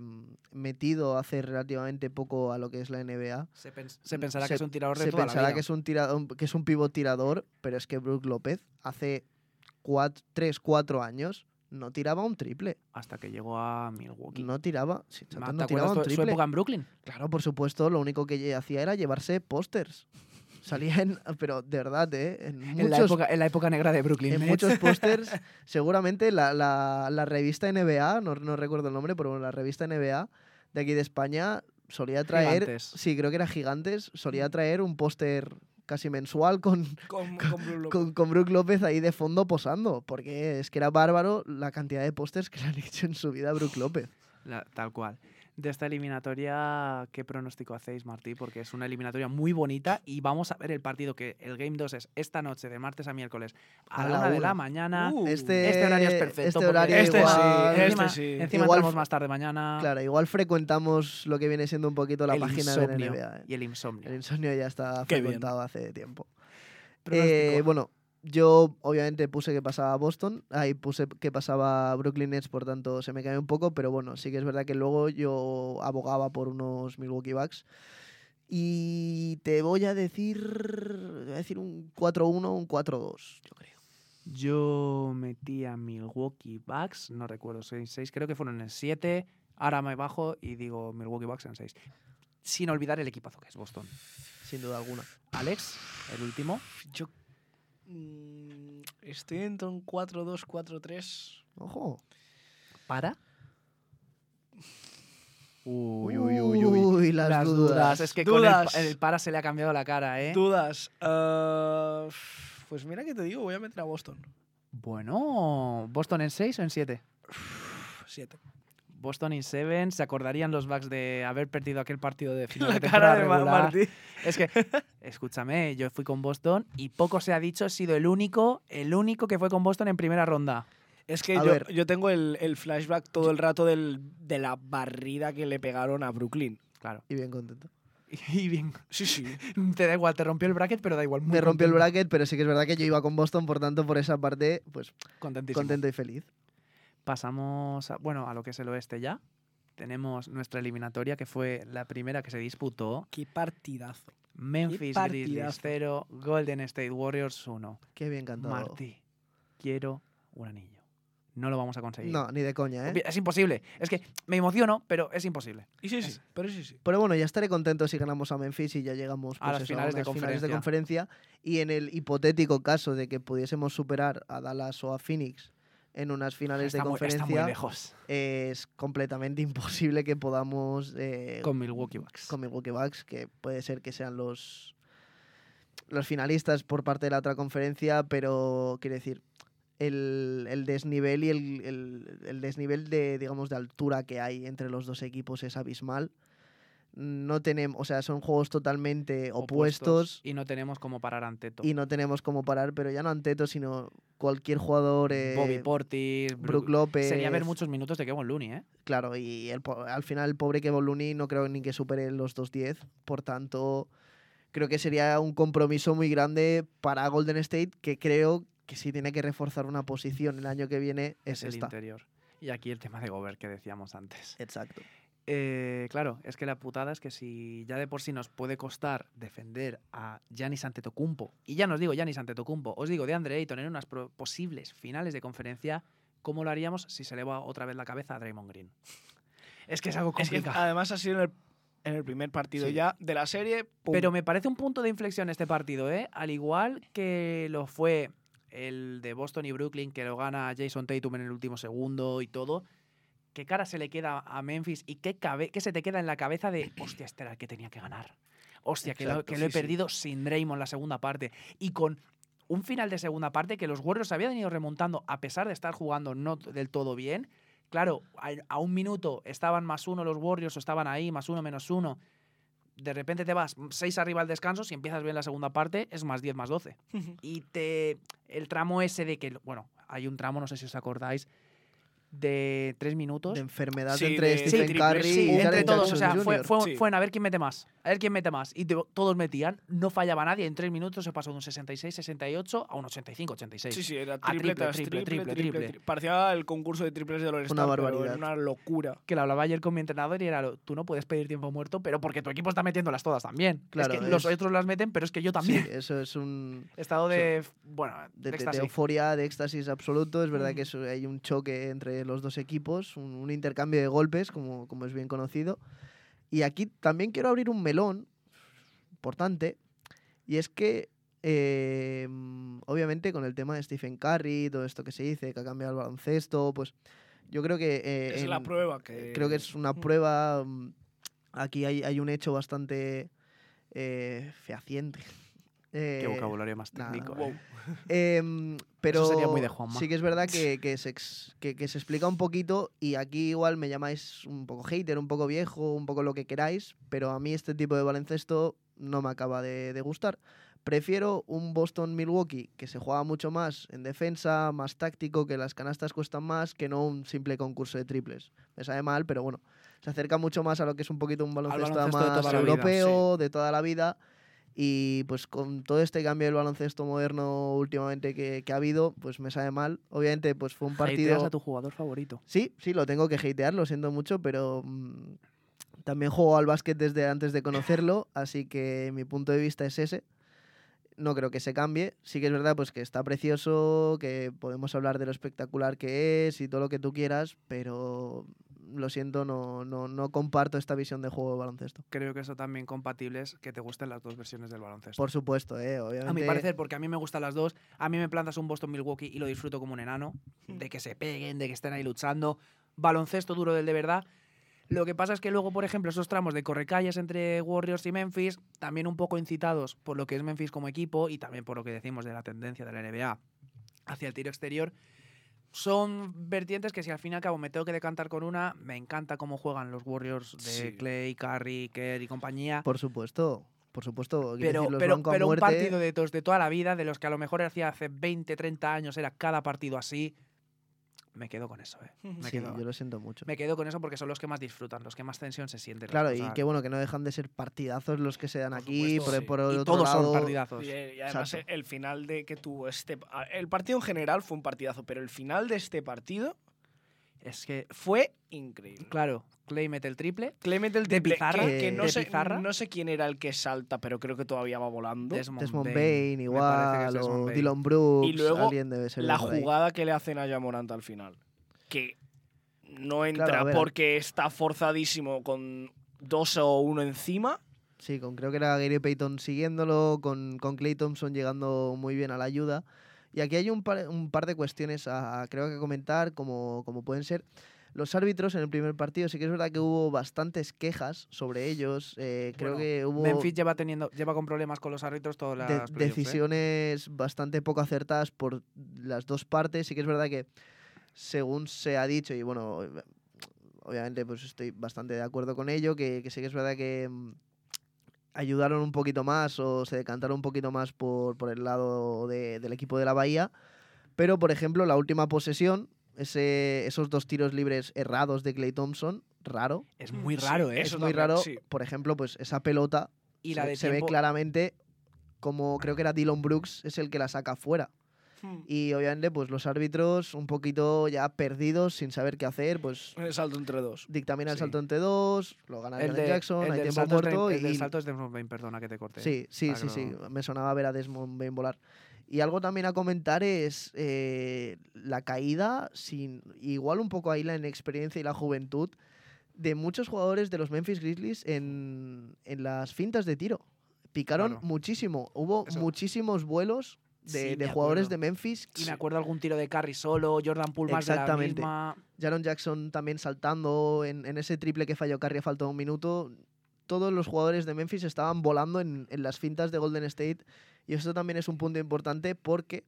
[SPEAKER 3] metido hace relativamente poco a lo que es la NBA,
[SPEAKER 1] Se, pens- se pensará
[SPEAKER 3] se-
[SPEAKER 1] que es un tirador de
[SPEAKER 3] se
[SPEAKER 1] toda la
[SPEAKER 3] pensará
[SPEAKER 1] vida.
[SPEAKER 3] que es un tirador, que es un pivot tirador, pero es que Brook López hace 3, 4 años no tiraba un triple.
[SPEAKER 1] Hasta que llegó a Milwaukee.
[SPEAKER 3] No tiraba, sí,
[SPEAKER 1] ¿Te
[SPEAKER 3] chato, no tiraba un
[SPEAKER 1] tu- su
[SPEAKER 3] triple.
[SPEAKER 1] época en Brooklyn?
[SPEAKER 3] Claro, por supuesto, lo único que hacía era llevarse pósters. Salía en, pero de verdad, ¿eh? En muchos,
[SPEAKER 1] En, la época, en la época negra de Brooklyn.
[SPEAKER 3] en
[SPEAKER 1] Nets.
[SPEAKER 3] muchos pósters, seguramente la, la- la revista NBA, no, no recuerdo el nombre, pero bueno, la revista NBA de aquí de España solía traer,
[SPEAKER 1] Gigantes.
[SPEAKER 3] sí, creo que era Gigantes, solía traer un póster casi mensual con,
[SPEAKER 2] Con, con Brook López.
[SPEAKER 3] con, con Brook López ahí de fondo posando, porque es que era bárbaro la cantidad de pósters que le han hecho en su vida a Brook López.
[SPEAKER 1] La- tal cual. De esta eliminatoria, ¿qué pronóstico hacéis, Martí? Porque es una eliminatoria muy bonita y vamos a ver el partido que el Game 2 es esta noche, de martes a miércoles, a,
[SPEAKER 3] A
[SPEAKER 1] la una de la mañana.
[SPEAKER 2] Uh,
[SPEAKER 3] Este,
[SPEAKER 1] este horario es perfecto.
[SPEAKER 3] Este horario
[SPEAKER 2] Este
[SPEAKER 3] igual,
[SPEAKER 2] sí, este
[SPEAKER 1] encima,
[SPEAKER 2] sí.
[SPEAKER 1] encima
[SPEAKER 3] Igual
[SPEAKER 1] entramos
[SPEAKER 3] f-
[SPEAKER 1] más tarde mañana.
[SPEAKER 3] Claro, igual frecuentamos lo que viene siendo un poquito la
[SPEAKER 1] el
[SPEAKER 3] página de la NBA. ¿eh?
[SPEAKER 1] Y el insomnio.
[SPEAKER 3] El insomnio ya está
[SPEAKER 2] Qué bien.
[SPEAKER 3] frecuentado hace tiempo. Eh, bueno, yo obviamente puse que pasaba Boston, ahí puse que pasaba Brooklyn Nets, por tanto se me cae un poco, pero bueno, sí que es verdad que luego yo abogaba por unos Milwaukee Bucks. Y te voy a decir, voy a decir un 4-1, un 4-2, yo creo.
[SPEAKER 1] Yo metí a Milwaukee Bucks, no recuerdo, 6, creo que fueron en 7. Ahora me bajo y digo Milwaukee Bucks en 6. Sin olvidar el equipazo que es Boston.
[SPEAKER 3] Sin duda alguna.
[SPEAKER 1] Alex, el último.
[SPEAKER 2] Yo mm, estoy entre un 4-2, 4-3.
[SPEAKER 3] Ojo.
[SPEAKER 1] ¿Para?
[SPEAKER 3] Uy, uy, uy, uy. las,
[SPEAKER 1] Las
[SPEAKER 3] dudas.
[SPEAKER 1] dudas. Es que con el,
[SPEAKER 2] Dudas.
[SPEAKER 1] el para se le ha cambiado la cara, ¿eh?
[SPEAKER 2] Dudas. Ah, pues mira que te digo, voy a meter a Boston.
[SPEAKER 1] Bueno, ¿Boston en 6 o en 7?
[SPEAKER 2] 7.
[SPEAKER 1] Boston en 7. ¿Se acordarían los Bucks de haber perdido aquel partido de final
[SPEAKER 2] La
[SPEAKER 1] de
[SPEAKER 2] cara
[SPEAKER 1] temporada
[SPEAKER 2] de Ma-
[SPEAKER 1] regular?
[SPEAKER 2] Martí.
[SPEAKER 1] Es que, escúchame, yo fui con Boston y poco se ha dicho, he sido el único, el único que fue con Boston en primera ronda.
[SPEAKER 2] Es que yo,
[SPEAKER 3] ver.
[SPEAKER 2] yo tengo el, el flashback todo el rato del, de la barrida que le pegaron a Brooklyn.
[SPEAKER 1] Claro.
[SPEAKER 3] Y bien contento.
[SPEAKER 1] Y bien,
[SPEAKER 2] Sí, sí.
[SPEAKER 1] te da igual, te rompió el bracket, pero da igual. muy
[SPEAKER 3] Me rompió el bracket, pero sí que es verdad que yo iba con Boston, por tanto, por esa parte, pues
[SPEAKER 1] Contentísimo.
[SPEAKER 3] contento y feliz.
[SPEAKER 1] Pasamos, a, bueno, a lo que es el oeste ya. Tenemos nuestra eliminatoria, que fue la primera que se disputó.
[SPEAKER 2] Qué partidazo.
[SPEAKER 1] Memphis Grizzlies
[SPEAKER 2] partidazo.
[SPEAKER 1] 0, Golden State Warriors 1.
[SPEAKER 3] Qué bien cantado.
[SPEAKER 1] Martí, quiero un anillo. No lo vamos a conseguir.
[SPEAKER 3] No, ni de coña, ¿eh?
[SPEAKER 1] Es imposible. Es que me emociono, pero es imposible.
[SPEAKER 2] Y sí, sí, pero sí, sí.
[SPEAKER 3] Pero bueno, ya estaré contento si ganamos a Memphis y ya llegamos
[SPEAKER 1] A
[SPEAKER 3] pues
[SPEAKER 1] las
[SPEAKER 3] eso,
[SPEAKER 1] finales de
[SPEAKER 3] finales
[SPEAKER 1] conferencia.
[SPEAKER 3] Y en el hipotético caso de que pudiésemos superar a Dallas o a Phoenix en unas finales
[SPEAKER 1] Está
[SPEAKER 3] de
[SPEAKER 1] muy, está muy
[SPEAKER 3] conferencia,
[SPEAKER 1] lejos.
[SPEAKER 3] es completamente imposible que podamos eh,
[SPEAKER 1] Con Milwaukee Bucks.
[SPEAKER 3] con Milwaukee Bucks, que puede ser que sean los, los finalistas por parte de la otra conferencia, pero quiero decir, el, el desnivel y el, el- el desnivel de, digamos, de altura que hay entre los dos equipos es abismal. No tenemos, o sea, son juegos totalmente opuestos,
[SPEAKER 1] Y no tenemos cómo parar ante todo.
[SPEAKER 3] y no tenemos cómo parar, pero ya no Anteto, sino cualquier jugador, eh,
[SPEAKER 1] Bobby Portis,
[SPEAKER 3] Brook López.
[SPEAKER 1] Sería ver muchos minutos de Kevin Looney, ¿eh?
[SPEAKER 3] Claro, y el al final el pobre Kevin Looney no creo ni que supere los 2.10. Por tanto, creo que sería un compromiso muy grande para Golden State, que creo que si tiene que reforzar una posición el año que viene es,
[SPEAKER 1] Es el
[SPEAKER 3] esta.
[SPEAKER 1] interior. Y aquí el tema de Gobert que decíamos antes.
[SPEAKER 3] Exacto.
[SPEAKER 1] Eh, claro, es que la putada es que si ya de por sí nos puede costar defender a Giannis Antetokounmpo, y ya no os digo Giannis Antetokounmpo, os digo de Andre Ayton en unas posibles finales de conferencia, ¿cómo lo haríamos si se le va otra vez la cabeza a Draymond Green? Es que es algo
[SPEAKER 2] Es que
[SPEAKER 1] complicado.
[SPEAKER 2] además ha sido en el, en el primer partido
[SPEAKER 3] Sí.
[SPEAKER 2] ya de la serie. pum.
[SPEAKER 1] Pero me parece un punto de inflexión este partido, ¿eh? Al igual que lo fue el de Boston y Brooklyn, que lo gana Jason Tatum en el último segundo y todo. ¿Qué cara se le queda a Memphis y qué, cabe qué se te queda en la cabeza de, hostia, este era el que tenía que ganar? Hostia, que, lo,
[SPEAKER 3] Exacto,
[SPEAKER 1] que lo he
[SPEAKER 2] sí, sí.
[SPEAKER 1] perdido sin Draymond la segunda parte. Y con un final de segunda parte que los Warriors habían ido remontando a pesar de estar jugando no del todo bien. Claro, a, a un minuto estaban más uno los Warriors o estaban ahí, más uno, menos uno de repente te vas 6 arriba al descanso, si empiezas bien la segunda parte, es más 10 más 12. Y te el tramo ese de que, bueno, hay un tramo, no sé si os acordáis, de 3 minutos.
[SPEAKER 3] De enfermedad
[SPEAKER 2] Sí,
[SPEAKER 3] entre
[SPEAKER 2] de-
[SPEAKER 3] Stephen
[SPEAKER 2] sí,
[SPEAKER 3] Curry
[SPEAKER 2] triples,
[SPEAKER 3] y
[SPEAKER 2] sí,
[SPEAKER 1] entre todos, o sea, fue, fue,
[SPEAKER 2] Sí.
[SPEAKER 1] fue en a ver quién mete más, a ver quién mete más. Y te- todos metían, no fallaba nadie, en 3 minutos se pasó de un 66-68 a un 85-86.
[SPEAKER 2] Sí, sí, era
[SPEAKER 1] A
[SPEAKER 2] triple,
[SPEAKER 1] triple,
[SPEAKER 2] tras
[SPEAKER 1] triple,
[SPEAKER 2] triple,
[SPEAKER 1] triple,
[SPEAKER 2] triple,
[SPEAKER 1] triple.
[SPEAKER 2] tri- Parecía el concurso de triples de All-Star, pero
[SPEAKER 3] barbaridad.
[SPEAKER 2] era una locura.
[SPEAKER 1] Que lo hablaba ayer con mi entrenador y era, tú no puedes pedir tiempo muerto, pero porque tu equipo está metiéndolas todas también.
[SPEAKER 3] Claro,
[SPEAKER 1] es que los
[SPEAKER 3] es-
[SPEAKER 1] otros las meten, pero es que yo también.
[SPEAKER 3] Sí, eso es un
[SPEAKER 1] Estado de, bueno,
[SPEAKER 3] de,
[SPEAKER 1] de
[SPEAKER 3] de- euforia, de éxtasis absoluto. Es verdad
[SPEAKER 2] Mm.
[SPEAKER 3] que eso- hay un choque entre los dos equipos, un, un intercambio de golpes, como, como es bien conocido. Y aquí también quiero abrir un melón importante, y es que, eh, obviamente, con el tema de Stephen Curry, todo esto que se dice, que ha cambiado el baloncesto, pues yo creo que... eh,
[SPEAKER 2] es la
[SPEAKER 3] en-
[SPEAKER 2] prueba que...
[SPEAKER 3] creo que es una prueba. mm, Aquí hay, hay un hecho bastante eh, fehaciente.
[SPEAKER 1] Qué
[SPEAKER 3] Eh,
[SPEAKER 1] vocabulario más
[SPEAKER 3] nada,
[SPEAKER 1] técnico.
[SPEAKER 2] Wow.
[SPEAKER 3] Pero
[SPEAKER 1] sería muy de Juanma.
[SPEAKER 3] sí que es verdad que, que se, ex- que- que se explica un poquito y aquí igual me llamáis un poco hater, un poco viejo, un poco lo que queráis, pero a mí este tipo de baloncesto no me acaba de, de gustar. Prefiero un Boston-Milwaukee que se juega mucho más en defensa, más táctico, que las canastas cuestan más, que no un simple concurso de triples. Me sabe mal, pero bueno, se acerca mucho más a lo que es un poquito un baloncesto, más
[SPEAKER 1] vida,
[SPEAKER 3] europeo, de toda la vida. Y pues con todo este cambio del baloncesto moderno últimamente que, que ha habido, pues me sabe mal. Obviamente, pues fue un
[SPEAKER 1] Hateas
[SPEAKER 3] partido.
[SPEAKER 1] a tu jugador favorito.
[SPEAKER 3] Sí, sí, lo tengo que hatear, lo siento mucho, pero mm, también juego al básquet desde antes de conocerlo, así que mi punto de vista es ese. No creo que se cambie. Sí que es verdad pues que está precioso, que podemos hablar de lo espectacular que es y todo lo que tú quieras, pero lo siento, no, no, no comparto esta visión de juego de baloncesto.
[SPEAKER 1] Creo que eso también compatible es que te gusten las dos versiones del baloncesto.
[SPEAKER 3] Por supuesto, eh, obviamente.
[SPEAKER 1] a mi parecer, porque a mí me gustan las dos. A mí me plantas un Boston Milwaukee y lo disfruto como un enano. De que se peguen, de que estén ahí luchando. Baloncesto duro del de verdad. Lo que pasa es que luego, por ejemplo, esos tramos de correcalles entre Warriors y Memphis, también un poco incitados por lo que es Memphis como equipo y también por lo que decimos de la tendencia de la NBA hacia el tiro exterior, son vertientes que si al fin y al cabo me tengo que decantar con una, me encanta cómo juegan los Warriors de
[SPEAKER 2] Sí.
[SPEAKER 1] Clay, Curry, Kerr y compañía.
[SPEAKER 3] Por supuesto, por supuesto.
[SPEAKER 1] Pero,
[SPEAKER 3] decir, los
[SPEAKER 1] pero,
[SPEAKER 3] a
[SPEAKER 1] pero un partido de, tos- de toda la vida, de los que a lo mejor hacía hace 20, 30 años, era cada partido así, me quedo con eso, ¿eh? Me,
[SPEAKER 3] Sí,
[SPEAKER 1] quedo,
[SPEAKER 3] yo lo siento mucho.
[SPEAKER 1] me quedo con eso porque son los que más disfrutan, los que más tensión se sienten.
[SPEAKER 3] Claro, y qué bueno que no dejan de ser partidazos los que se dan
[SPEAKER 2] Por
[SPEAKER 3] aquí,
[SPEAKER 2] supuesto,
[SPEAKER 3] por,
[SPEAKER 2] sí.
[SPEAKER 3] por el
[SPEAKER 1] y
[SPEAKER 3] otro
[SPEAKER 1] todos
[SPEAKER 3] lado.
[SPEAKER 1] son partidazos.
[SPEAKER 2] Y, eh, y además
[SPEAKER 3] Exacto.
[SPEAKER 2] el final de que tuvo este... a- El partido en general fue un partidazo, pero el final de este partido
[SPEAKER 1] Es que,
[SPEAKER 2] Fue increíble.
[SPEAKER 1] claro, Clay mete el triple.
[SPEAKER 2] Clement el
[SPEAKER 1] De
[SPEAKER 2] triple,
[SPEAKER 1] pizarra,
[SPEAKER 2] que, que no,
[SPEAKER 1] de
[SPEAKER 2] sé,
[SPEAKER 1] pizarra.
[SPEAKER 2] no sé quién era el que salta, pero creo que todavía va volando.
[SPEAKER 1] Desmond,
[SPEAKER 3] Desmond
[SPEAKER 1] Bain.
[SPEAKER 3] Igual,
[SPEAKER 1] parece que es Desmond
[SPEAKER 3] o
[SPEAKER 1] Bain.
[SPEAKER 3] Dylan Brooks,
[SPEAKER 2] Y luego
[SPEAKER 3] alguien debe ser
[SPEAKER 2] la jugada que le hacen a Jamorant al final. Que no entra
[SPEAKER 3] Claro,
[SPEAKER 2] porque está forzadísimo con dos o uno encima.
[SPEAKER 3] Sí, con, creo que era Gary Payton siguiéndolo, con, con Clay Thompson llegando muy bien a la ayuda. Y aquí hay un par, un par de cuestiones a, creo que comentar, como, como pueden ser los árbitros en el primer partido. Sí que es verdad que hubo bastantes quejas sobre ellos. eh, creo
[SPEAKER 1] Bueno,
[SPEAKER 3] que hubo
[SPEAKER 1] Memphis lleva teniendo lleva con problemas con los árbitros todas las
[SPEAKER 3] de-
[SPEAKER 1] ¿eh?
[SPEAKER 3] decisiones bastante poco acertadas por las dos partes. Sí que es verdad que, según se ha dicho, y bueno, obviamente pues estoy bastante de acuerdo con ello, que, que sí que es verdad que mm, ayudaron un poquito más o se decantaron un poquito más por, por el lado de- del equipo de la Bahía. Pero, por ejemplo, la última posesión, ese, esos dos tiros libres errados de Clay Thompson, raro.
[SPEAKER 1] Es muy raro, ¿eh?
[SPEAKER 2] eso
[SPEAKER 3] es muy
[SPEAKER 2] también,
[SPEAKER 3] raro.
[SPEAKER 2] sí.
[SPEAKER 3] Por ejemplo, pues esa pelota
[SPEAKER 1] y
[SPEAKER 3] se,
[SPEAKER 1] la de
[SPEAKER 3] se ve claramente como creo que era Dylan Brooks es el que la saca fuera. Y obviamente, pues los árbitros un poquito ya perdidos, sin saber qué hacer, pues
[SPEAKER 2] El salto entre dos.
[SPEAKER 3] dictamina el
[SPEAKER 1] Sí.
[SPEAKER 3] salto entre dos, lo gana
[SPEAKER 1] el, de,
[SPEAKER 3] Jackson,
[SPEAKER 1] el
[SPEAKER 3] hay tiempo muerto
[SPEAKER 1] el
[SPEAKER 3] y
[SPEAKER 1] salto es de Desmond Bain, perdona que te corte.
[SPEAKER 3] Sí, sí,
[SPEAKER 1] para
[SPEAKER 3] sí, sí.
[SPEAKER 1] lo-
[SPEAKER 3] Me sonaba ver a Desmond Bain volar. Y algo también a comentar es eh, la caída, sin igual un poco ahí la inexperiencia y la juventud de muchos jugadores de los Memphis Grizzlies en, en las fintas de tiro. Picaron
[SPEAKER 1] Claro.
[SPEAKER 3] muchísimo. Hubo
[SPEAKER 1] Eso.
[SPEAKER 3] muchísimos vuelos de,
[SPEAKER 1] Sí,
[SPEAKER 3] de
[SPEAKER 1] me
[SPEAKER 3] jugadores
[SPEAKER 1] acuerdo.
[SPEAKER 3] de Memphis.
[SPEAKER 1] Y me acuerdo algún tiro de Curry solo, Jordan Poole más de la
[SPEAKER 3] Exactamente.
[SPEAKER 1] misma.
[SPEAKER 3] Jaron Jackson también saltando en, en ese triple que falló Curry a falta de un minuto. Todos los jugadores de Memphis estaban volando en, en las fintas de Golden State. Y esto también es un punto importante porque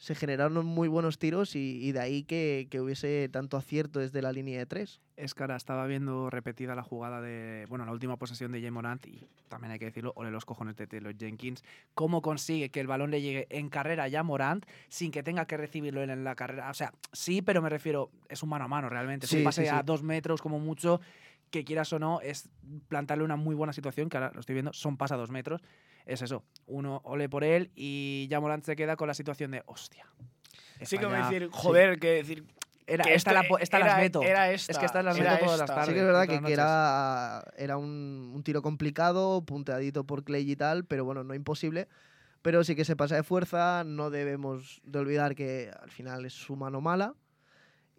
[SPEAKER 3] se generaron muy buenos tiros y, y de ahí que, que hubiese tanto acierto desde la línea de tres.
[SPEAKER 1] Es estaba viendo repetida la jugada de. Bueno, la última posesión de Jay Morant y también hay que decirlo, ole los cojones de Taylor Jenkins. ¿Cómo consigue que el balón le llegue en carrera ya a Morant sin que tenga que recibirlo él en la carrera? O sea, sí, pero me refiero, es un mano a mano realmente. Es
[SPEAKER 3] Sí,
[SPEAKER 1] un pase
[SPEAKER 3] sí,
[SPEAKER 1] a
[SPEAKER 3] sí.
[SPEAKER 1] dos metros como mucho, que quieras o no, es plantarle una muy buena situación, que ahora lo estoy viendo, son pas a dos metros. Es eso, uno ole por él y ya Morant se queda con la situación de, hostia.
[SPEAKER 2] Sí, como
[SPEAKER 1] fallado".
[SPEAKER 2] decir, joder, que decir.
[SPEAKER 1] Era,
[SPEAKER 2] que
[SPEAKER 1] esta,
[SPEAKER 2] esto
[SPEAKER 1] la, esta
[SPEAKER 2] era,
[SPEAKER 1] las meto.
[SPEAKER 2] Era esta,
[SPEAKER 1] es que estas las meto todas las tardes.
[SPEAKER 3] Sí que es verdad que, que era, era un, un tiro complicado, punteadito por Clay y tal, pero bueno, no imposible. Pero sí que se pasa de fuerza, no debemos de olvidar que al final es su mano mala.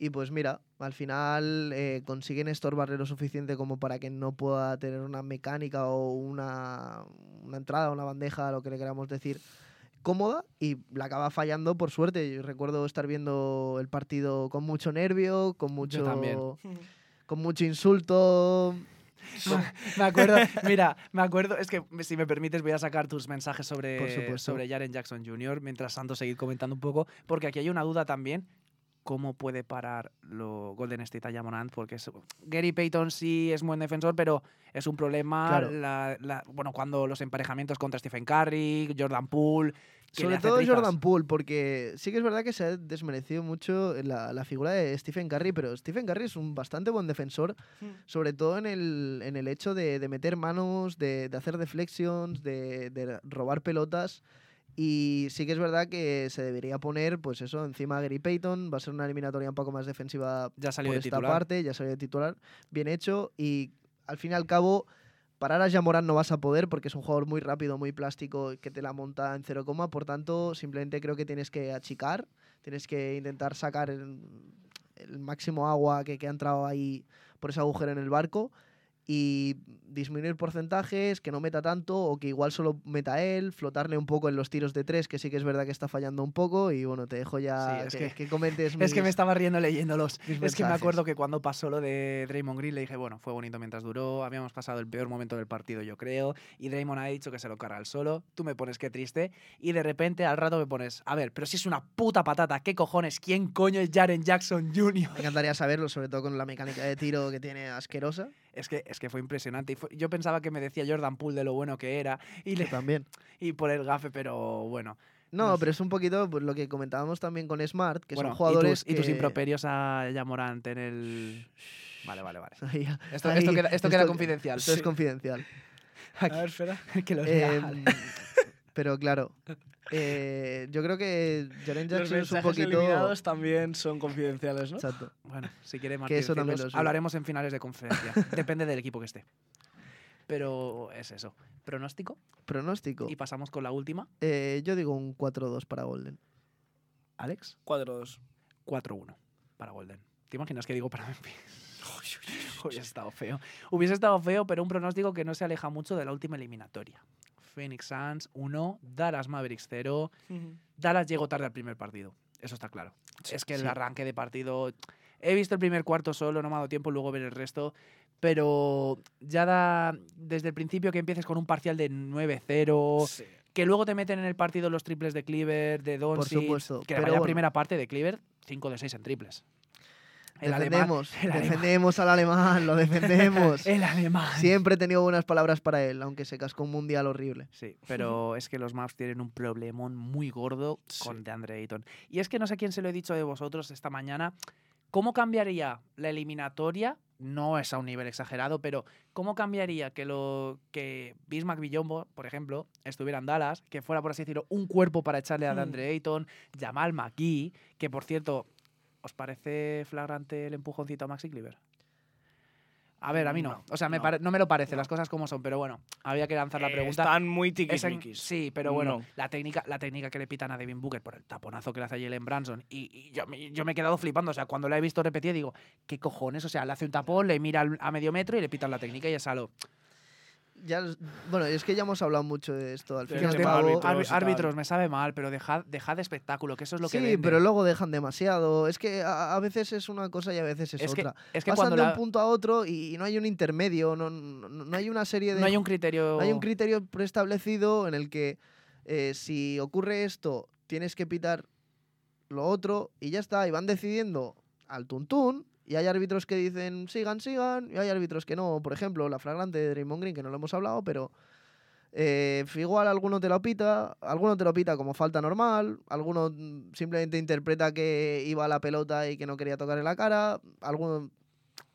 [SPEAKER 3] Y pues mira, al final eh, consiguen estorbarle lo suficiente como para que no pueda tener una mecánica o una, una entrada, una bandeja, lo que le queramos decir, cómoda y la acaba fallando por suerte. Yo recuerdo estar viendo el partido con mucho nervio, con mucho,
[SPEAKER 1] también.
[SPEAKER 3] con mucho insulto.
[SPEAKER 1] Me acuerdo, mira, me acuerdo, es que si me permites voy a sacar tus mensajes sobre, sobre Jaren Jackson Jr. mientras tanto seguir comentando un poco, porque aquí hay una duda también, ¿cómo puede parar lo Golden State a? Porque es- Gary Payton sí es buen defensor, pero es un problema,
[SPEAKER 3] Claro.
[SPEAKER 1] la- la- bueno, cuando los emparejamientos contra Stephen Curry, Jordan Poole...
[SPEAKER 3] Sobre todo
[SPEAKER 1] trizas.
[SPEAKER 3] Jordan Poole, porque sí que es verdad que se ha desmerecido mucho la, la figura de Stephen Curry, pero Stephen Curry es un bastante buen defensor, sobre todo en el, en el hecho de, de meter manos, de, de hacer deflections, de, de robar pelotas. Y sí que es verdad que se debería poner, pues eso, encima Gary Payton. Va a ser una eliminatoria un poco más defensiva
[SPEAKER 1] Ya salió
[SPEAKER 3] por
[SPEAKER 1] de
[SPEAKER 3] esta
[SPEAKER 1] titular.
[SPEAKER 3] parte, ya salió de titular, bien hecho. Y al fin y al cabo, parar a Jamoran no vas a poder porque es un jugador muy rápido, muy plástico, que te la monta en cero coma. Por tanto, simplemente creo que tienes que achicar, tienes que intentar sacar el, el máximo agua que, que ha entrado ahí por ese agujero en el barco y disminuir porcentajes, que no meta tanto o que igual solo meta él, flotarle un poco en los tiros de tres, que sí que es verdad que está fallando un poco y bueno, te dejo ya
[SPEAKER 1] Sí, es
[SPEAKER 3] que,
[SPEAKER 1] que-
[SPEAKER 3] que comentes
[SPEAKER 1] Es que me estaba riendo leyéndolos. Es que me acuerdo que cuando pasó lo de Draymond Green le dije, bueno, fue bonito mientras duró, habíamos pasado el peor momento del partido, yo creo, y Draymond ha dicho que se lo carga al solo, tú me pones qué triste, y de repente al rato me pones, a ver, pero si es una puta patata, ¿qué cojones? ¿Quién coño es Jaren Jackson Jr.?
[SPEAKER 3] Me encantaría saberlo, sobre todo con la mecánica de tiro que tiene asquerosa.
[SPEAKER 1] Es que, es que fue impresionante. Y fue- yo pensaba que me decía Jordan Poole de lo bueno que era, y, le-
[SPEAKER 3] también.
[SPEAKER 1] y por el gafe, pero bueno.
[SPEAKER 3] No,
[SPEAKER 1] No sé.
[SPEAKER 3] pero es un poquito pues, lo que comentábamos también con Smart, que
[SPEAKER 1] Bueno,
[SPEAKER 3] son jugadores
[SPEAKER 1] y tus, y tus
[SPEAKER 3] que-
[SPEAKER 1] improperios a Yamorant en el... Vale, vale, vale.
[SPEAKER 3] Ahí-
[SPEAKER 1] Esto,
[SPEAKER 3] ahí-
[SPEAKER 1] esto queda, esto queda confidencial.
[SPEAKER 3] Esto es confidencial.
[SPEAKER 2] A ver, espera.
[SPEAKER 1] que lo
[SPEAKER 3] Eh. Pero claro, eh, yo creo que Jaren
[SPEAKER 2] Los
[SPEAKER 3] es un
[SPEAKER 2] mensajes
[SPEAKER 3] poquito.
[SPEAKER 2] eliminados también son confidenciales, ¿no?
[SPEAKER 3] Exacto.
[SPEAKER 1] Bueno, si quiere
[SPEAKER 3] Que eso también
[SPEAKER 1] Martín
[SPEAKER 3] lo sé.
[SPEAKER 1] hablaremos en finales de conferencia. Depende del equipo que esté. Pero es eso. Pronóstico.
[SPEAKER 3] Pronóstico.
[SPEAKER 1] Y pasamos con la última.
[SPEAKER 3] Eh, yo digo un 4-2 para Golden.
[SPEAKER 1] Alex,
[SPEAKER 2] 4-2.
[SPEAKER 1] 4-1 para Golden. ¿Te imaginas que digo para Memphis? Hubiese estado feo. Hubiese estado feo, pero un pronóstico que no se aleja mucho de la última eliminatoria. Phoenix Suns 1, Dallas Mavericks 0. Dallas llegó tarde al primer partido. Eso está claro. es que el arranque de partido. He visto el primer cuarto solo, no me ha dado tiempo luego ver el resto. Pero ya da desde el principio que empieces con un parcial de 9-0,
[SPEAKER 2] Sí.
[SPEAKER 1] que luego te meten en el partido los triples de Cleaver, de Doncic,
[SPEAKER 3] supuesto,
[SPEAKER 1] que
[SPEAKER 3] bueno.
[SPEAKER 1] primera parte de Cleaver, 5 de 6 en triples. El alemán,
[SPEAKER 3] defendemos,
[SPEAKER 1] alemán.
[SPEAKER 3] al alemán, lo defendemos.
[SPEAKER 1] el alemán.
[SPEAKER 3] Siempre he tenido buenas palabras para él, aunque se cascó un mundial horrible.
[SPEAKER 1] Sí, pero es que los Mavs tienen un problemón muy gordo con
[SPEAKER 2] Sí.
[SPEAKER 1] DeAndre Ayton. Y es que no sé quién se lo he dicho de vosotros esta mañana. ¿Cómo cambiaría la eliminatoria? No es a un nivel exagerado, pero ¿cómo cambiaría que lo que Bismack Villombo, por ejemplo, estuviera en Dallas, que fuera, por así decirlo, un cuerpo para echarle a
[SPEAKER 2] Hmm.
[SPEAKER 1] DeAndre Ayton, Jamal McGee, que por cierto, ¿os parece flagrante el empujoncito a Maxi Cleaver? A ver, a mí no.
[SPEAKER 2] No,
[SPEAKER 1] o sea, me
[SPEAKER 2] no,
[SPEAKER 1] me lo parece,
[SPEAKER 2] no.
[SPEAKER 1] las cosas como son, pero bueno, había que lanzar la
[SPEAKER 2] Eh,
[SPEAKER 1] pregunta.
[SPEAKER 2] Están muy tiquismiquis.
[SPEAKER 1] sí, pero bueno,
[SPEAKER 2] No.
[SPEAKER 1] la técnica, la técnica que le pitan a Devin Booker por el taponazo que le hace a Jalen Branson. Y, y yo, me- yo me he quedado flipando. O sea, cuando la he visto repetir, digo, ¿qué cojones? O sea, le hace un tapón, le mira a medio metro y le pitan la técnica y es algo.
[SPEAKER 3] Ya, bueno, es que ya hemos hablado mucho de esto. Al
[SPEAKER 2] Del
[SPEAKER 3] fin y al
[SPEAKER 2] tema
[SPEAKER 3] cabo-
[SPEAKER 2] árbitros
[SPEAKER 1] me sabe mal, pero dejad, dejad de espectáculo, que eso es lo que
[SPEAKER 3] sí, pero luego dejan demasiado. Es que a, a veces es una cosa y a veces es,
[SPEAKER 1] es que,
[SPEAKER 3] otra.
[SPEAKER 1] es que
[SPEAKER 3] Pasan
[SPEAKER 1] cuando
[SPEAKER 3] de
[SPEAKER 1] la-
[SPEAKER 3] un punto a otro y, no hay un intermedio, no, no, no hay una serie de
[SPEAKER 1] no hay un criterio.
[SPEAKER 3] no hay un criterio preestablecido en el que eh, si ocurre esto, tienes que pitar lo otro y ya está. Y van decidiendo al tuntún. Y hay árbitros que dicen sigan, sigan. Y hay árbitros que no. Por ejemplo, la flagrante de Draymond Green, que no lo hemos hablado, pero eh, igual alguno te lo pita, alguno te lo pita como falta normal, alguno mm, simplemente interpreta que iba a la pelota y que no quería tocar en la cara, alguno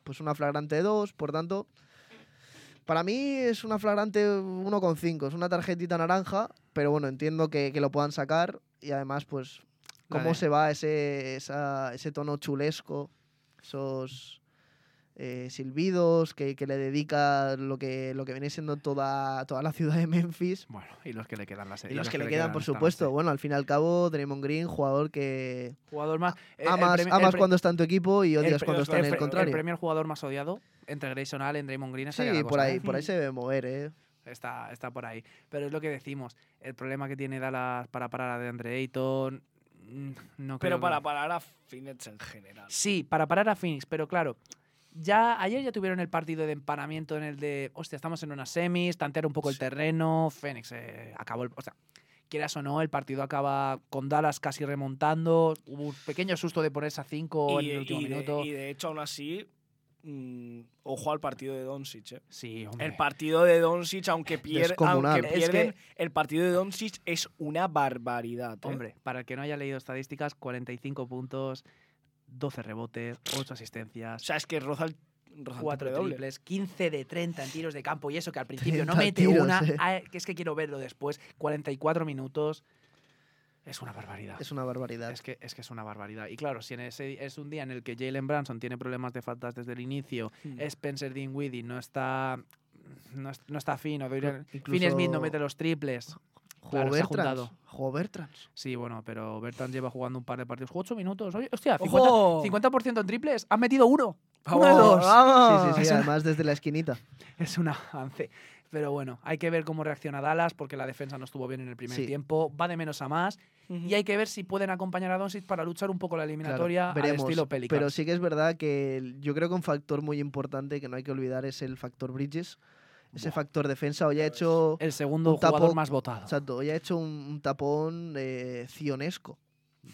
[SPEAKER 3] pues una flagrante de dos, por tanto, para mí es una flagrante 1,5, es una tarjetita naranja, pero bueno, entiendo que, que lo puedan sacar y además pues cómo se va ese, esa- ese tono chulesco, esos eh, silbidos que, que le dedica lo que, lo que viene siendo toda, toda la ciudad de Memphis.
[SPEAKER 1] Bueno, y los que le quedan las
[SPEAKER 3] Y los que le quedan, por supuesto. Bueno, al fin y al cabo, Draymond Green, jugador que
[SPEAKER 1] Jugador más. eh,
[SPEAKER 3] amas, amas cuando está en tu equipo y odias cuando está en el contrario.
[SPEAKER 1] El premio al jugador más odiado entre Grayson Allen, Draymond Green.
[SPEAKER 3] sí,
[SPEAKER 1] la
[SPEAKER 3] por
[SPEAKER 1] cosa,
[SPEAKER 3] ahí,
[SPEAKER 1] ¿eh?
[SPEAKER 3] por ahí se debe mover, ¿eh?
[SPEAKER 1] Está, está por ahí. Pero es lo que decimos. El problema que tiene Dallas para parar a DeAndre Ayton. Mm, No creo
[SPEAKER 2] Pero
[SPEAKER 1] que-
[SPEAKER 2] para parar a Phoenix en general.
[SPEAKER 1] Sí, para parar a Phoenix, pero claro. Ya, ayer ya tuvieron el partido de empanamiento en el de, hostia, estamos en unas semis, tantear un poco el
[SPEAKER 2] Sí.
[SPEAKER 1] terreno, Phoenix eh, acabó el, o sea, quieras o no, el partido acaba con Dallas casi remontando, hubo un pequeño susto de ponerse a 5 en el último
[SPEAKER 2] y de,
[SPEAKER 1] minuto.
[SPEAKER 2] y de hecho, aún así, mm, ojo al partido de Doncic. eh.
[SPEAKER 1] sí, hombre.
[SPEAKER 2] El partido de Doncic, aunque, pier- aunque
[SPEAKER 1] Es que-
[SPEAKER 2] pierden, el partido de Doncic es una barbaridad. eh.
[SPEAKER 1] Hombre, para el que no haya leído estadísticas, 45 puntos, 12 rebotes, 8
[SPEAKER 2] O
[SPEAKER 1] asistencias,
[SPEAKER 2] sea, es que roza el, roza el
[SPEAKER 1] 4
[SPEAKER 2] triple doble.
[SPEAKER 1] triples, 15 de 30 en tiros de campo y eso que al principio no
[SPEAKER 3] 30
[SPEAKER 1] mete
[SPEAKER 3] tiros,
[SPEAKER 1] una,
[SPEAKER 3] eh.
[SPEAKER 1] ah, que es que quiero verlo después, 44 minutos. Es una barbaridad.
[SPEAKER 3] Es una barbaridad.
[SPEAKER 1] Es que, es que es una barbaridad. Y claro, si en ese, es un día en el que Jalen Branson tiene problemas de faltas desde el inicio,
[SPEAKER 2] Mm.
[SPEAKER 1] Spencer Dinwiddie no está no, es- no está fino, Finney Smith no mete los triples.
[SPEAKER 3] Jugó
[SPEAKER 1] claro, ha
[SPEAKER 3] Bertrands,
[SPEAKER 1] juntado.
[SPEAKER 3] jugó Bertrands.
[SPEAKER 1] Sí, bueno, pero Bertrand lleva jugando un par de partidos. Jugó 8 minutos. Oye, hostia, 50%,
[SPEAKER 2] ¡Ojo!
[SPEAKER 1] 50% en triples. Han metido uno.
[SPEAKER 2] ¡Vamos,
[SPEAKER 1] Uno de dos.
[SPEAKER 2] vamos!
[SPEAKER 3] Sí, sí, sí,
[SPEAKER 1] es una-
[SPEAKER 3] además desde la esquinita.
[SPEAKER 1] Es un avance. Pero bueno, hay que ver cómo reacciona Dallas porque la defensa no estuvo bien en el primer
[SPEAKER 3] Sí.
[SPEAKER 1] tiempo. Va de menos a más. Y hay que ver si pueden acompañar a Doncic para luchar un poco la
[SPEAKER 3] Claro,
[SPEAKER 1] eliminatoria al
[SPEAKER 3] veremos.
[SPEAKER 1] estilo Pelicans.
[SPEAKER 3] Pero sí que es verdad que yo creo que un factor muy importante que no hay que olvidar es el factor Bridges. Ese factor defensa. Hoy ha hecho,
[SPEAKER 1] el segundo
[SPEAKER 3] un
[SPEAKER 1] jugador más votado.
[SPEAKER 3] exacto, hoy ha hecho un, un tapón eh, cionesco.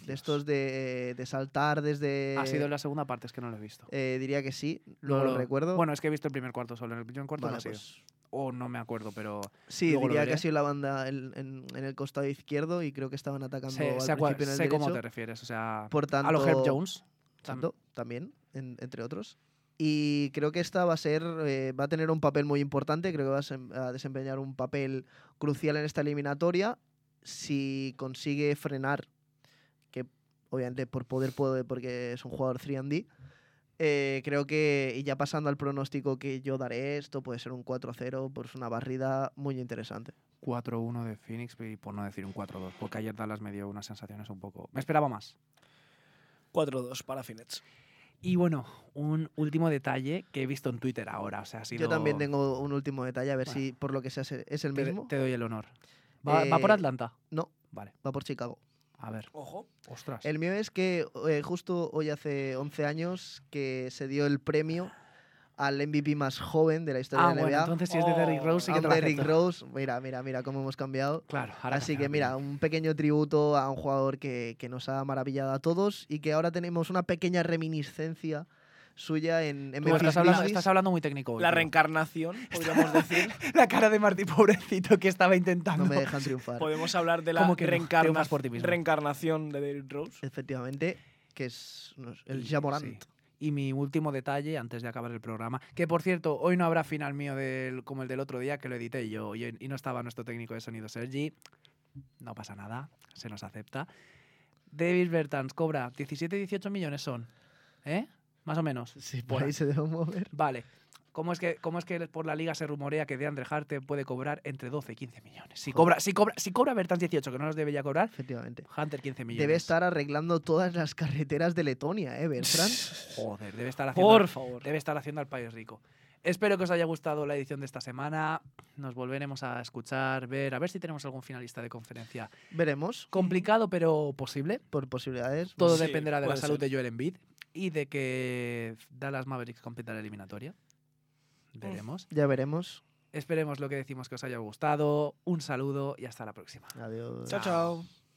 [SPEAKER 3] De estos de, de saltar desde...
[SPEAKER 1] ha sido en la segunda parte, es que no lo he visto.
[SPEAKER 3] eh, diría que sí,
[SPEAKER 1] Luego
[SPEAKER 3] no lo recuerdo.
[SPEAKER 1] Bueno, es que he visto el primer cuarto solo. En el primer cuarto
[SPEAKER 3] Vale,
[SPEAKER 1] no sido.
[SPEAKER 3] pues,
[SPEAKER 1] O no me acuerdo, pero
[SPEAKER 3] sí, diría que ha sido la banda en, en- en el costado izquierdo y creo que estaban atacando
[SPEAKER 1] sé,
[SPEAKER 3] al
[SPEAKER 1] sé
[SPEAKER 3] principio en el
[SPEAKER 1] sé cómo
[SPEAKER 3] derecho.
[SPEAKER 1] te refieres. O sea,
[SPEAKER 3] Por tanto,
[SPEAKER 1] a los Herb Jones.
[SPEAKER 3] Exacto, también, en- entre otros. Y creo que esta va a ser, eh, va a tener un papel muy importante, creo que va a, sem- a desempeñar un papel crucial en esta eliminatoria. si consigue frenar, obviamente por poder puede porque es un jugador 3D, eh, creo que, y ya pasando al pronóstico que yo daré, esto puede ser un 4-0, pues una barrida muy interesante.
[SPEAKER 1] 4-1 de Phoenix y por no decir un 4-2, porque ayer Dallas me dio unas sensaciones un poco... Me esperaba más.
[SPEAKER 2] 4-2 para Finets.
[SPEAKER 1] Y bueno, un último detalle que he visto en Twitter ahora. O sea, ha sido...
[SPEAKER 3] Yo también tengo un último detalle, a ver
[SPEAKER 1] Bueno.
[SPEAKER 3] si por lo que sea se- es el mismo.
[SPEAKER 1] te doy el honor. ¿Va, va por
[SPEAKER 3] Eh,
[SPEAKER 1] Atlanta?
[SPEAKER 3] No,
[SPEAKER 1] Vale,
[SPEAKER 3] va por Chicago.
[SPEAKER 1] A ver.
[SPEAKER 2] Ojo.
[SPEAKER 1] Ostras.
[SPEAKER 3] El mío es que eh, justo hoy hace 11 años que se dio el premio al MVP más joven de la historia
[SPEAKER 1] ah,
[SPEAKER 3] de la
[SPEAKER 1] bueno,
[SPEAKER 3] NBA.
[SPEAKER 1] entonces si es de Derrick
[SPEAKER 2] Oh,
[SPEAKER 1] Rose sí que lo
[SPEAKER 3] Derrick. Rose, mira, mira, mira cómo hemos cambiado.
[SPEAKER 1] Claro, ahora
[SPEAKER 3] Así que mira, un pequeño tributo a un jugador que, que nos ha maravillado a todos y que ahora tenemos una pequeña reminiscencia suya en, en
[SPEAKER 1] estás, hablando,
[SPEAKER 3] Grizzlies.
[SPEAKER 1] estás hablando muy técnico. hoy,
[SPEAKER 2] La reencarnación, podríamos decir.
[SPEAKER 1] La cara de Martí, pobrecito, que estaba intentando.
[SPEAKER 3] No me dejan triunfar.
[SPEAKER 2] Podemos hablar de la
[SPEAKER 1] ¿Cómo que no?
[SPEAKER 2] reencarna-
[SPEAKER 1] Triunfas por ti mismo.
[SPEAKER 2] reencarnación de Derrick Rose.
[SPEAKER 3] Efectivamente, que es no, el
[SPEAKER 1] Y-
[SPEAKER 3] Jamorant.
[SPEAKER 1] sí. Y mi último detalle antes de acabar el programa, que por cierto, hoy no habrá final mío del, como el del otro día que lo edité yo y, y no estaba nuestro técnico de sonido Sergi. No pasa nada, se nos acepta. David Bertans cobra 17-18 millones son, ¿eh? Más o menos.
[SPEAKER 3] Sí, por
[SPEAKER 1] Bueno.
[SPEAKER 3] ahí se debe mover.
[SPEAKER 1] Vale. ¿Cómo es, que, ¿Cómo es que por la liga se rumorea que DeAndre Harte puede cobrar entre 12 y 15 millones? Si cobra, si cobra, si cobra Bertans 18, que no los debería cobrar,
[SPEAKER 3] Efectivamente.
[SPEAKER 1] Hunter 15 millones.
[SPEAKER 3] Debe estar arreglando todas las carreteras de Letonia, ¿eh, Bertrand?
[SPEAKER 1] Joder, debe estar haciendo
[SPEAKER 2] Por favor.
[SPEAKER 1] debe estar haciendo al país rico. Espero que os haya gustado la edición de esta semana. Nos volveremos a escuchar, ver, a ver si tenemos algún finalista de conferencia.
[SPEAKER 3] Veremos,
[SPEAKER 1] Complicado, pero posible.
[SPEAKER 3] por posibilidades.
[SPEAKER 1] Todo
[SPEAKER 2] Sí,
[SPEAKER 1] dependerá de la salud
[SPEAKER 2] ser.
[SPEAKER 1] de Joel Embiid y de que Dallas Mavericks completa la eliminatoria. Veremos.
[SPEAKER 3] Ya veremos.
[SPEAKER 1] Esperemos lo que decimos que os haya gustado. Un saludo y hasta la próxima.
[SPEAKER 3] Adiós.
[SPEAKER 2] Chao, chao.